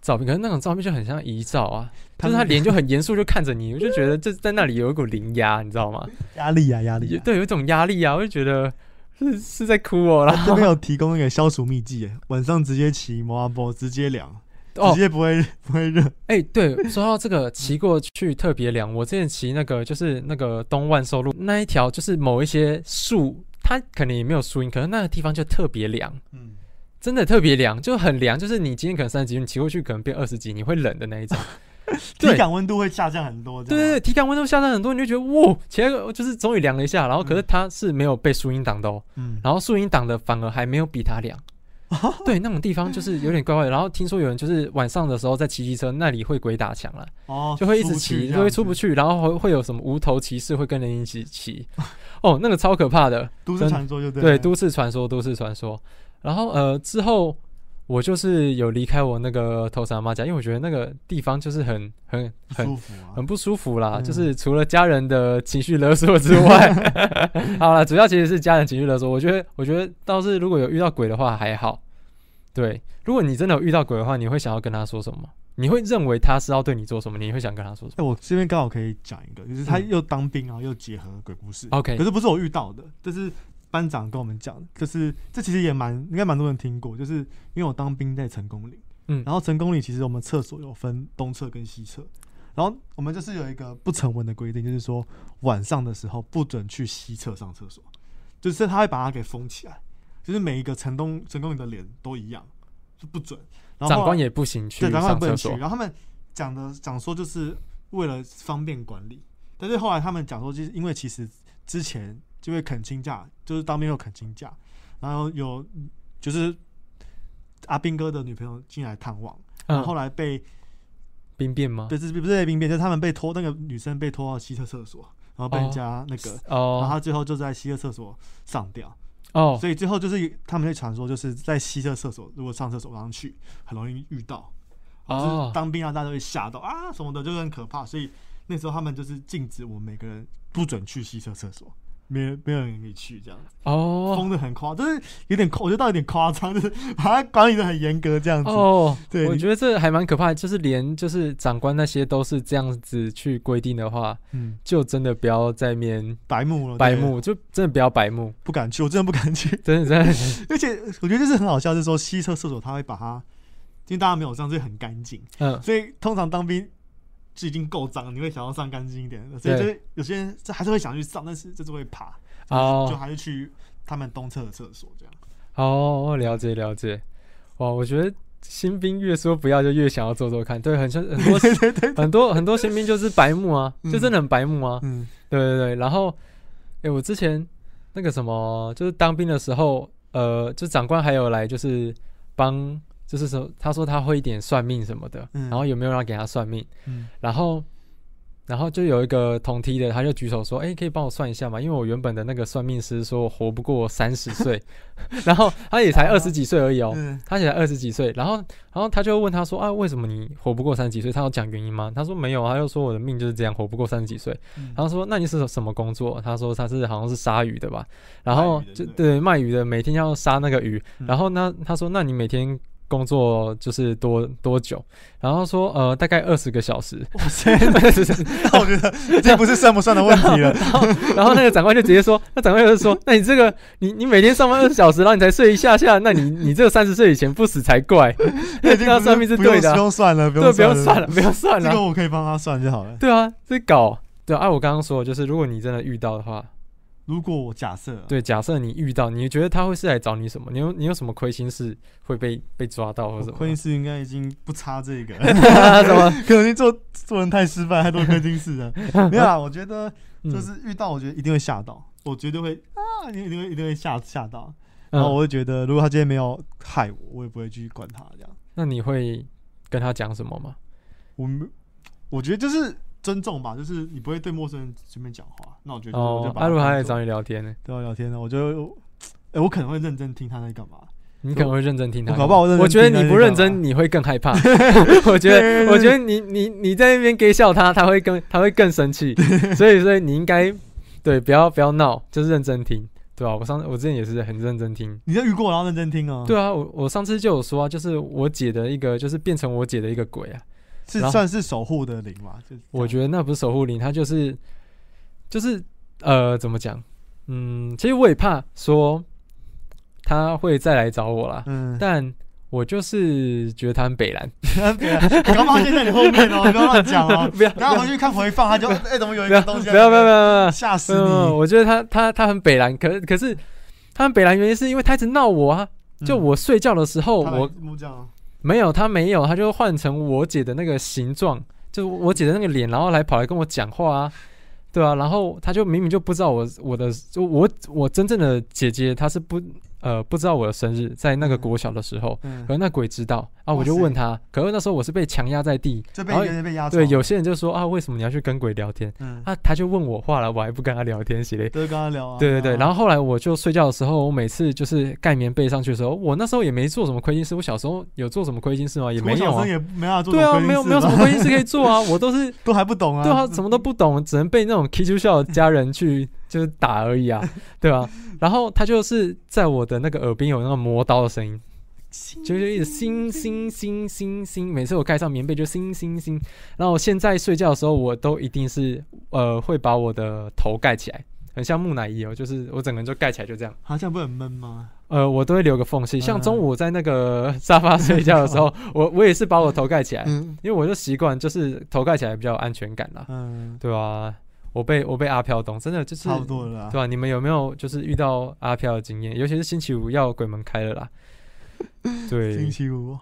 照片，可是那种照片就很像遗照啊，就是他脸就很严肃，就看着你，我就觉得这在那里有一股灵压，你知道吗？压力啊，压力啊。对，有一种压力啊，我就觉得是是在哭哦，然这后边有提供那个消暑秘籍耶，晚上直接骑摩阿波，直接凉，哦直接不会不会热。哎、对，说到这个骑过去特别凉，我之前骑那个就是那个东万寿路那一条，就是某一些树，它可能也没有树荫，可是那个地方就特别凉。嗯，真的特别凉，就很凉，就是你今天可能三十几，你骑过去可能变二十几，你会冷的那一种。*laughs* 对体感温度会下降很多。对对对，体感温度下降很多，你就觉得哇，起来就是终于凉了一下，然后可是它是没有被树荫挡的哦，嗯，然后树荫挡的反而还没有比它凉。*laughs* 对，那种地方就是有点怪怪的。然后听说有人就是晚上的时候在骑机车，那里会鬼打墙了，哦，就会一直骑。就会出不去，然后会会有什么无头骑士会跟人一起骑。*laughs* 哦，那个超可怕的。都市传说就对。对，都市传说，都市传说。然后呃，之后我就是有离开我那个头上妈家，因为我觉得那个地方就是很很很很。不舒服啦，嗯就是除了家人的情绪勒索之外，*laughs* 好了，主要其实是家人情绪勒索。我觉得，我觉得倒是如果有遇到鬼的话还好。对，如果你真的有遇到鬼的话，你会想要跟他说什么？你会认为他是要对你做什么？你会想跟他说什么哎，我这边刚好可以讲一个，就是他嗯又当兵啊，又结合鬼故事。？OK，可是不是我遇到的，就是班长跟我们讲，就是这其实也蛮应该蛮多人听过，就是因为我当兵在成功岭，嗯然后成功岭其实我们厕所有分东侧跟西侧，然后我们就是有一个不成文的规定，就是说晚上的时候不准去西侧上厕所，就是他会把它给封起来，就是每一个成功成功岭的脸都一样，就不准。然后长官也不行去对，长官上不能去。然。后他们讲的讲说，就是为了方便管理，但是后来他们讲说，就是因为其实之前就会恳亲假，就是当兵有恳亲假，然后有就是阿兵哥的女朋友进来探望，然后来被兵变吗？对，这是不是在兵变？就是他们被拖，那个女生被拖到西侧厕所，然后被人哦家那个，然后哦她最后就在西侧厕所上吊。哦所以最后就是他们会传说，就是在西侧厕所，如果上厕所上去，很容易遇到。哦就是当兵啊，大家都会吓到啊什么的，就很可怕。所以那时候他们就是禁止我们每个人不准去西侧厕所，没人没有人可以去这样子，哦封的很夸，就是有点夸，我觉得到有点夸张，就是 *laughs* 把它管理的很严格这样子。哦，对我觉得这还蛮可怕的，就是连就是长官那些都是这样子去规定的话，嗯，就真的不要在面白目了，白目，就真的不要白目，不敢去，我真的不敢去。*laughs* 真的真的 *laughs* 而且我觉得就是很好笑，就是说西侧厕所他会把它，因为大家没有上，所以很干净。嗯所以通常当兵就已经够脏，你会想要上干净一点，所以就是有些人这还是会想去上，但是就是会怕，哦。就还是去他们东侧的厕所这样。哦，了解了解，哇，我觉得新兵越说不要就越想要做做看，对，很像很多 *laughs* 很多很多新兵就是白目啊，嗯。就真的很白目啊，嗯。对对对，然后，诶，我之前那个什么，就是当兵的时候，呃，就长官还有来就是帮，就是说他说他会一点算命什么的，嗯然后有没有人要给他算命，嗯然后。然后就有一个同梯的，他就举手说：“哎，可以帮我算一下吗？因为我原本的那个算命师说我活不过三十岁，*laughs* 然后他也才二十几岁而已哦，嗯他也才二十几岁，然后，然后他就问他说啊，为什么你活不过三十几岁？他要讲原因吗？他说没有，他就说我的命就是这样，活不过三十几岁。嗯然后说那你是什么工作？他说他是好像是杀鱼的吧，然后就对对卖鱼的，每天要杀那个鱼。嗯然后呢，他说那你每天工作就是多多久？然后说呃大概二十个小时。哇塞，那我觉得这不是算不算的问题了。*laughs* 然后那个长官就直接说，那长官就是说，那你这个你你每天上班二十小时，然后你才睡一下下，那你 *laughs* 你这个三十岁以前不死才怪。那算命是对的啊不用算了，不 *laughs* 对，用不用算了了，，不用算了这个。我可以帮他算就好了。对啊，这搞对啊，我刚刚说的就是，如果你真的遇到的话，如果我假设，对，假设你遇到，你觉得他会是来找你什么？你有你有什么亏心事会被被抓到或者什么？亏心事应该已经不差这个，*laughs* 什么？*laughs* 可能做做人太失败，太多亏心事了。*laughs* 没有啦，我觉得嗯就是遇到，我觉得一定会吓到，我绝对会啊，一定一定会一定会吓吓到。然后嗯，我会觉得，如果他今天没有害我，我也不会继续管他这样。那你会跟他讲什么吗？我们，我觉得就是尊重吧，就是你不会对陌生人随便讲话。那我觉得我就哦，把阿如还来找你聊天呢，对我聊天呢，我就，哎、我可能会认真听他在干嘛。你可能会认真听他讲。我搞不好我认真我觉得你不认真，你会更害怕。*laughs* *laughs* 我觉得，我觉得你你你在那边给笑他，他会更他会更生气。*laughs* 所以所以你应该对不要不要闹，就是认真听，对吧、我上我之前也是很认真听。你在遇过，然后认真听啊。对啊，我我上次就有说啊，就是我姐的一个，就是变成我姐的一个鬼啊。是算是守护的灵嘛？就我觉得那不是守护灵，它就是就是呃，怎么讲？嗯，其实我也怕说他会再来找我啦，嗯，但我就是觉得他很北蓝，我刚发现在你后面哦，*laughs* 不要乱讲哦。不要然后回去看回放，他就哎，怎么有一个东西？不要不要不要不要吓死！你！我觉得他他他很北蓝，可可是他很北蓝原因是因为他一直闹我啊，就我睡觉的时候我没有，他没有，他就换成我姐的那个形状，就我姐的那个脸，然后来跑来跟我讲话啊，对啊，然后他就明明就不知道我我的就我我真正的姐姐，她是不呃不知道我的生日，在那个嗯国小的时候，嗯可，是那鬼知道啊，我就问他，可是那时候我是被强压在地，然后就被有点被压对，有些人就说啊，为什么你要去跟鬼聊天嗯，啊？他就问我话了，我还不跟他聊天，系列。都跟他聊啊。对对对，然后后后来我就睡觉的时候，我每次就是盖棉被上去的时候，我那时候也没做什么亏心事。我小时候有做什么亏心事吗？也没有啊。也没办法做对啊，没有没有什么亏心事可以做啊，我都是 *laughs* 都还不懂啊。对啊，什么都不懂，只能被那种 K 出校的家人去就是打而已啊，*laughs* 对吧、然后他就是在我的那个耳边有那个磨刀的声音，就是一直星星星星星，每次我盖上棉被就星星星。然后我现在睡觉的时候，我都一定是呃会把我的头盖起来，很像木乃伊哦，就是我整个人就盖起来就这样。好像不很闷吗？呃，我都会留个缝隙，像嗯中午在那个沙发睡觉的时候，*laughs* 我我也是把我头盖起来，嗯因为我就习惯就是头盖起来比较有安全感啦，嗯，对啊，我被我被阿飘懂，真的就是差不多了啦。对。吧、你们有没有就是遇到阿飘的经验？尤其是星期五要鬼门开了啦，*laughs* 对。星，期五，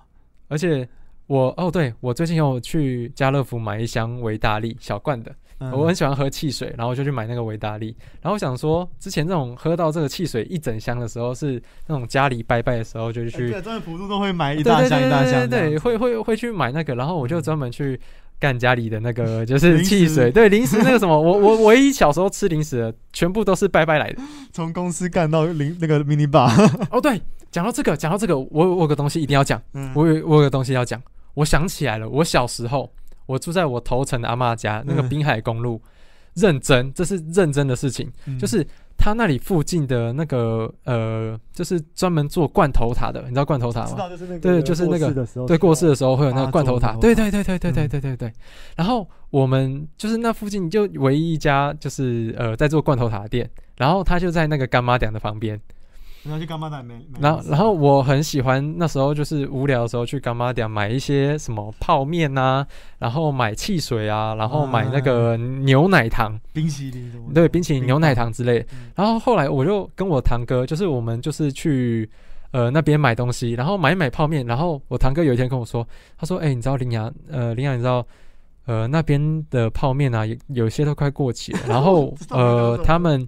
而且我哦，对我最近有去家乐福买一箱维达利小罐的，嗯。我很喜欢喝汽水，然后我就去买那个维达利。然后我想说，之前这种喝到这个汽水一整箱的时候，是那种家里拜拜的时候就去哎对，专业普渡都会买一对对大箱一大对对对对，箱这样子，会会会去买那个，然后我就嗯。专门去干家里的那个 *laughs* 就是汽水，对零食那个什么，我 *laughs* 我唯一小时候吃零食的，全部都是拜拜来的。从公司干到零那个 mini bar，*laughs* 哦，对，讲到这个，讲到这个，我我有个东西一定要讲，嗯。我有我有个东西要讲，我想起来了，我小时候我住在我头城的阿嬷家，那个嗯。滨海公路，认真，这是认真的事情，嗯就是他那里附近的那个呃，就是专门做罐头塔的，你知道罐头塔吗？知道就是那个对就是那个对，过世的时候会有那个罐头塔，对对对对对对嗯对对对。然后我们就是那附近就唯一一家就是呃在做罐头塔的店，然后他就在那个干妈店的旁边。然后去干妈奶买，然后然后我很喜欢那时候就是无聊的时候去干妈店买一些什么泡面呐、然后买汽水啊，然后买那个牛奶糖，冰淇淋什么，对，冰淇淋、牛奶，糖之类嗯。然后后来我就跟我堂哥，就是我们就是去呃那边买东西，然后买一买泡面。然后我堂哥有一天跟我说，他说：“哎、你知道林雅呃林雅，你知道呃那边的泡面啊，有有些都快过期了。然后 *laughs* 呃他们。”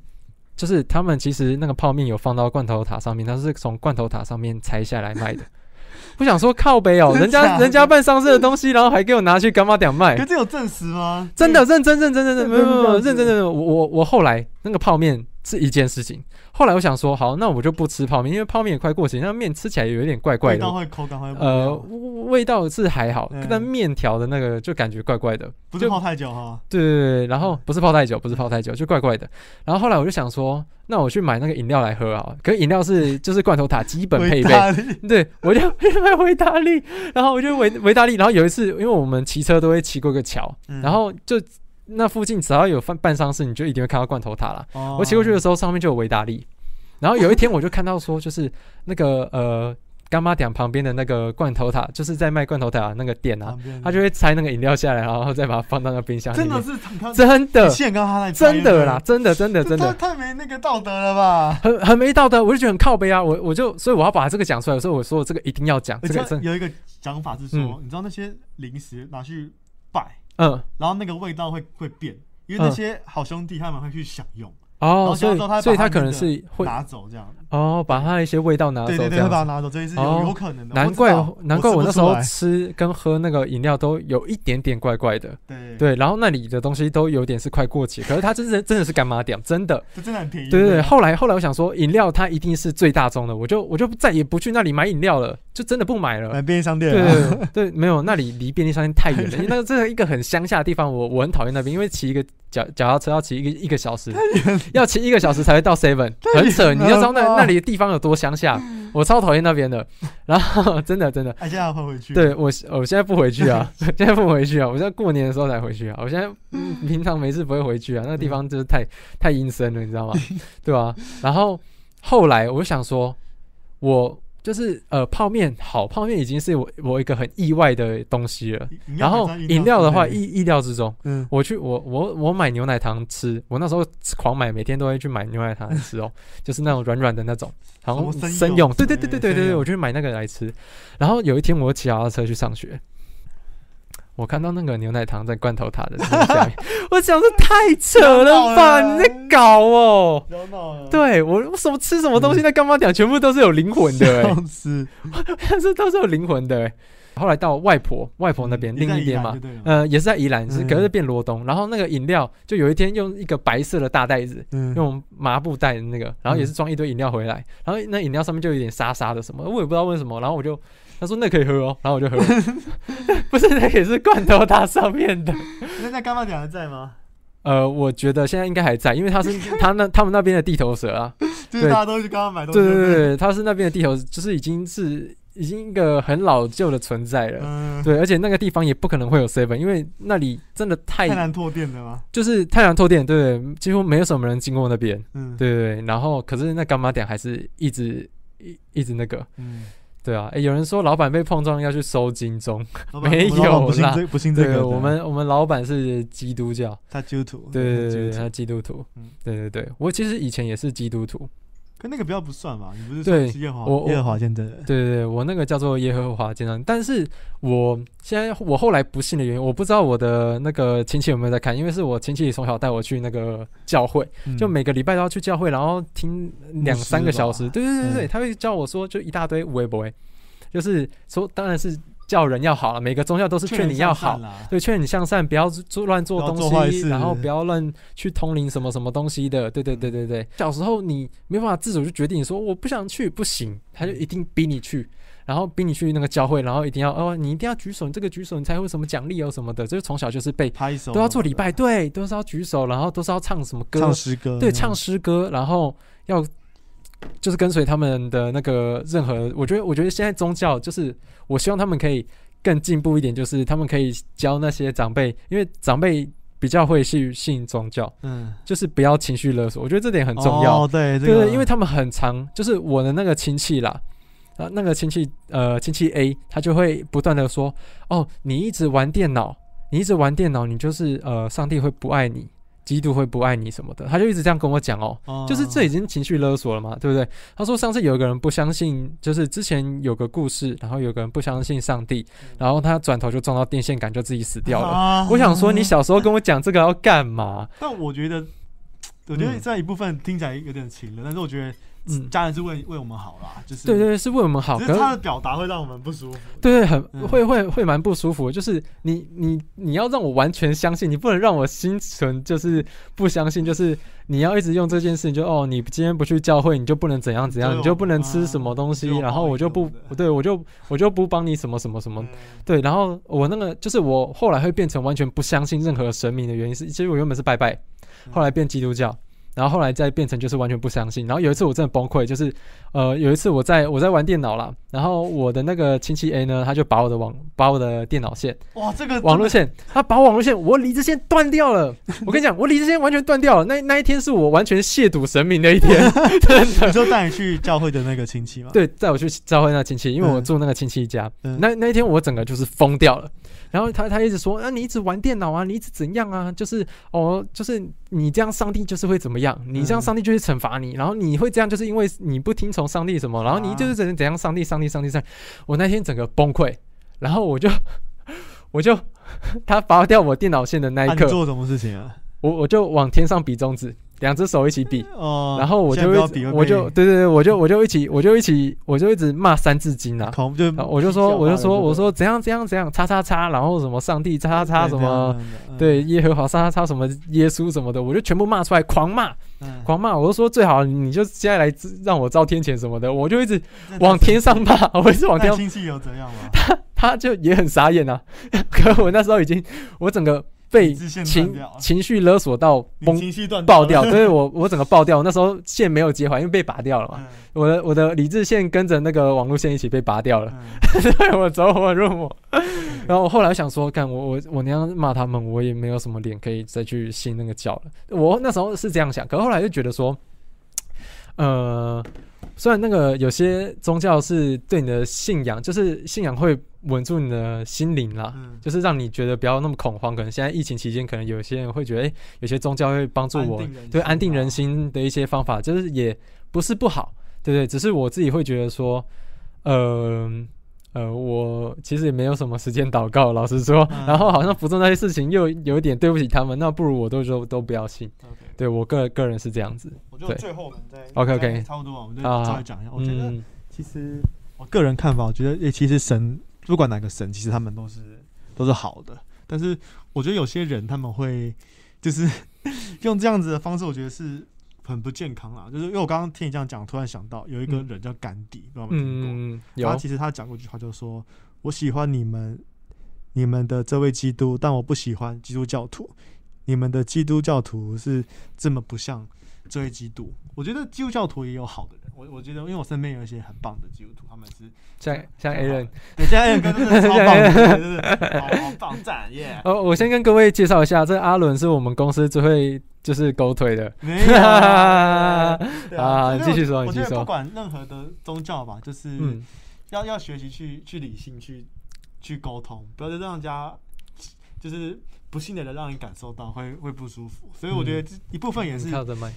就是他们其实那个泡面有放到罐头塔上面，他是从罐头塔上面拆下来卖的。*laughs* 不想说靠北哦、真人家人家办丧事的东西，然后还给我拿去干妈店卖可，这有证实吗？真的认真认真认真，没有没有认真认真。我我我后来那个泡面是一件事情，后来我想说，好，那我就不吃泡面，因为泡面也快过期，那面吃起来有一点怪怪的味道。会口感会呃，味道是还好嗯，但面条的那个就感觉怪怪的。就不是泡太久哈，对对对，然后不是泡太久，不是泡太久，就怪怪的。然后后来我就想说，那我去买那个饮料来喝啊。可是饮料是就是罐头塔基本配备，对，我就去买维达利，然后我就维维达利，然后有一次，因为我们骑车都会骑过个桥，嗯然后就那附近只要有办办丧事，你就一定会看到罐头塔啦。哦。我骑过去的时候，上面就有维达利，然后有一天我就看到说，就是那个呃干妈店旁边的那个罐头塔，就是在卖罐头塔那个店啊，他就会拆那个饮料下来，然后再把它放到那个冰箱里真的面。是真的。现刚他在真的啦，，真的真的真的。太太没那个道德了吧？很很没道德，我就觉得很靠背啊，我我就所以我要把这个讲出来，所以我说我这个一定要讲，这个真有一个讲法是说嗯，你知道那些零食拿去拜，嗯然后那个味道会会变，因为那些好兄弟他们会去享用，哦，后所以所以他可能是会拿走这样。哦，把它的一些味道拿走对对对，把它拿走，这也是哦有有可能的。难怪难怪我那时候吃跟喝那个饮料都有一点点怪怪的，对，对，然后那里的东西都有点是快过期，可是它真的真的是干妈店，真的，这真的很便宜。对对对。后来后来我想说，饮料它一定是最大宗的，我就我就再也不去那里买饮料了，就真的不买了。买便利商店对啊，对对，对 *laughs* 没有，那里离便利商店太远了。因为那个这是一个很乡下的地方，我我很讨厌那边，因为骑一个脚脚踏车要骑一个一个小时，要骑一个小时才会到 Seven，很扯。你就知道那了吧那里的地方有多乡下，我超讨厌那边的。*laughs* 然后真的真的，哎，现在会回去。对我我现在不回去啊，*laughs* 现在不回去啊，我现在过年的时候才回去啊，我现在、嗯平常没事不会回去啊，那个地方就是太太阴森了，你知道吗？*laughs* 对吧、然后后来我就想说，我就是呃，泡面好，泡面已经是我我一个很意外的东西了。然后饮料的话，意意料之中，嗯，我去我我我买牛奶糖吃，我那时候狂买，每天都会去买牛奶糖吃哦，*laughs* 就是那种软软的那种，然后生用，对对对对对对对，我就买那个来吃。然后有一天我骑脚踏车去上学，我看到那个牛奶糖在罐头塔的下面，*laughs* 我想这太扯了吧，你在搞哦。对我我什么吃什么东西，那干妈讲全部都是有灵魂的哎、笑死，*laughs* 这都是有灵魂的哎、后来到外婆外婆那边、另一边嘛。呃，也是在宜兰，是嗯。可是变罗东。然后那个饮料，就有一天用一个白色的大袋子，嗯，用麻布袋的那个，然后也是装一堆饮料回来，然后那饮料上面就有点沙沙的什么，我也不知道为什么。然后我就他说那可以喝哦，然后我就喝了，*laughs* 不是那也是罐头塔上面的。那那干妈点还在吗？呃，我觉得现在应该还在，因为他是他那他们那边的地头蛇啊，就是大家都去刚刚买东西。对对对对，他是那边的地头，就是已经是已经一个很老旧的存在了。嗯，对，而且那个地方也不可能会有 seven，因为那里真的太太难拓店了吗？就是太难拓店，对对，几乎没有什么人经过那边，嗯，对对对。然后可是那干妈店还是一直一一直那个，嗯，对啊。诶有人说老板被碰撞要去收金钟，*laughs* 没有啦不信这个，我们我们老板是基督教，他基督徒，对对对对，他他基督徒嗯，对对对。我其实以前也是基督徒，可那个比较不算吧？你不是对耶和华耶和华见证人？对对对，我那个叫做耶和华见证人，但是我现在我后来不信的原因，我不知道我的那个亲戚有没有在看，因为是我亲戚从小带我去那个教会，嗯就每个礼拜都要去教会，然后听两三个小时。对对对对对，嗯他会教我说就一大堆微博，就是说当然是叫人要好了，每个宗教都是劝你要好，啦，对，劝你向善，不要做乱做东西，然后不要乱去通灵什么什么东西的。对对对对对，小时候你没办法自主就决定说我不想去，不行，他就一定逼你去，然后逼你去那个教会，然后一定要哦，你一定要举手，你这个举手你才会什么奖励哦什么的，就是从小就是被拍手都要做礼拜，对，都是要举手，然后都是要唱什么歌，唱诗歌，对，唱诗歌，然后要就是跟随他们的那个任何，我觉得，我觉得现在宗教就是，我希望他们可以更进步一点，就是他们可以教那些长辈，因为长辈比较会去信宗教，嗯，就是不要情绪勒索，我觉得这点很重要。哦，对，对个对，因为他们很常，就是我的那个亲戚啦，啊，那个亲戚呃亲戚 A，他就会不断的说，哦，你一直玩电脑，你一直玩电脑，你就是呃上帝会不爱你，基督会不爱你什么的，他就一直这样跟我讲哦。哦就是这已经情绪勒索了嘛，对不对？他说上次有一个人不相信，就是之前有个故事，然后有个人不相信上帝，然后他转头就撞到电线杆，就自己死掉了。啊我想说，你小时候跟我讲这个要干嘛？但我觉得，我觉得嗯这一部分听起来有点情了，但是我觉得嗯，家人是为为我们好啦，就是对对，对，是为我们好。可是他的表达会让我们不舒服。对对，很嗯会会会蛮不舒服。就是你你你要让我完全相信，你不能让我心存就是不相信，就是你要一直用这件事情，就哦，你今天不去教会，你就不能怎样怎样，你就不能吃什么东西，啊然后我就不对我就我就不帮你什么什么什么。嗯对，然后我那个就是我后来会变成完全不相信任何神明的原因是，其实我原本是拜拜，嗯后来变基督教。然后后来再变成就是完全不相信，然后有一次我真的崩溃，就是呃有一次我在我在玩电脑啦，然后我的那个亲戚 A 呢，他就把我的网把我的电脑线哇，这个网络线，他把网络线我理智线断掉了。我跟你讲，我理智线完全断掉了。那那一天是我完全亵渎神明的一天，*laughs* 真你的。说带你去教会的那个亲戚吗？，对，带我去教会那亲戚，因为我嗯住那个亲戚家。嗯那那一天我整个就是疯掉了。然后他他一直说啊，你一直玩电脑啊，你一直怎样啊？就是哦，就是你这样，上帝就是会怎么样？你这样，上帝就会惩罚你。然后你会这样，就是因为你不听从上帝什么，然后你就是怎样怎样，上帝上帝上帝上帝。我那天整个崩溃，然后我就我就他拔掉我电脑线的那一啊，你刻，做什么事情啊？我我就往天上比中指，两只手一起比。哦，然后我就我就对对对，我就我就一起我就一起我就一直骂三字经啊，*laughs* 我就我就说，我就说，我说说怎样怎样怎样，叉叉叉，然后什么上帝叉叉叉什么，，嗯对，耶和华叉叉叉什么耶稣什么的，我就全部骂出来，狂骂嗯狂骂。我就说最好你就现在来让我遭天谴什么的，我就一直往天上骂，*laughs* 我一直往天上，那亲戚有怎样吗？*laughs* 他就也很傻眼啊。可我那时候已经，我整个被情情绪勒索到崩情绪断爆掉，*laughs* 所以我我整个爆掉。那时候线没有接回来，因为被拔掉了嘛。嗯我的我的理智线跟着那个网络线一起被拔掉了。*laughs* 我走火入魔。然后我后来想说，干我我我那样骂他们，我也没有什么脸可以再去信那个教了。我那时候是这样想，可后来就觉得说，呃，虽然那个有些宗教是对你的信仰，就是信仰会稳住你的心灵啦。嗯就是让你觉得不要那么恐慌，可能现在疫情期间，可能有些人会觉得，哎、有些宗教会帮助我安对安定人啊心的一些方法，就是也不是不好，对对，只是我自己会觉得说，呃呃，我其实也没有什么时间祷告，老实说，嗯。然后好像不做那些事情又有一点对不起他们，那不如我都都都不要信，OK。对我个个人是这样子，我觉对得最后我们再 OK，OK。再差不多了，我们就啊稍微讲一下。我觉得嗯。其实我个人看法，我觉得诶，其实神不管哪个神，其实他们都是都是好的。但是我觉得有些人他们会就是 *laughs* 用这样子的方式，我觉得是很不健康啦。就是因为我刚刚听你这样讲，突然想到有一个嗯人叫甘地，不知道有没有听过？嗯，有他其实他讲过一句话，就是说我喜欢你们你们的这位基督，但我不喜欢基督教徒。你们的基督教徒是这么不像这位基督。我觉得基督教徒也有好的人，我我觉得，因为我身边有一些很棒的基督徒，他们是像像 A 人。对，现在 A 哥真的超棒的，对对对，好好棒赞耶！*laughs* 哦，我先跟各位介绍一下，这阿伦是我们公司最会就是狗腿的，没有 *laughs* 啊，对啊就是你继续说我觉得你继续说不管任何的宗教吧，就是嗯，要要学习去去理性去去沟通，不要再让人家就是不幸的人让你感受到会会不舒服。所以我觉得这一部分也是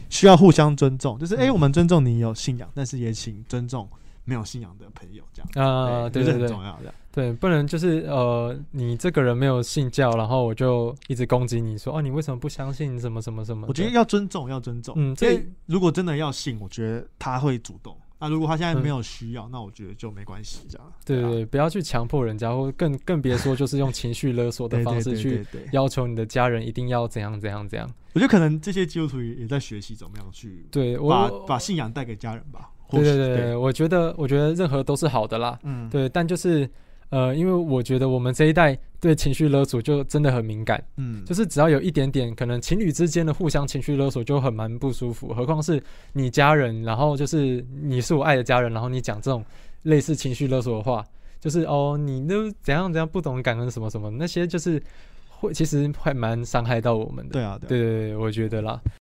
需要互相尊重，就是哎、我们尊重你有信仰，但是也请尊重没有信仰的朋友，这样啊，对这对对很重要。这样对，不能就是呃，你这个人没有信教，然后我就一直攻击你说，哦，你为什么不相信什么什么什么？我觉得要尊重，要尊重。嗯所以如果真的要信，我觉得他会主动。那如果他现在嗯没有需要，那我觉得就没关系，这样。啊对对对，不要去强迫人家，或更更别说就是用情绪勒索的 *laughs* 方式去要求你的家人一定要怎样怎样怎样。我觉得可能这些基督徒也也在学习怎么样去对我把把信仰带给家人吧。对对对，我觉得我觉得任何都是好的啦。嗯，对，但就是呃，因为我觉得我们这一代对情绪勒索就真的很敏感，嗯，就是只要有一点点可能情侣之间的互相情绪勒索就很蛮不舒服，何况是你家人，然后就是你是我爱的家人，然后你讲这种类似情绪勒索的话，就是哦，你都怎样怎样不懂感恩什么什么，那些就是会其实会蛮伤害到我们的。对啊，对啊。对对对，我觉得啦。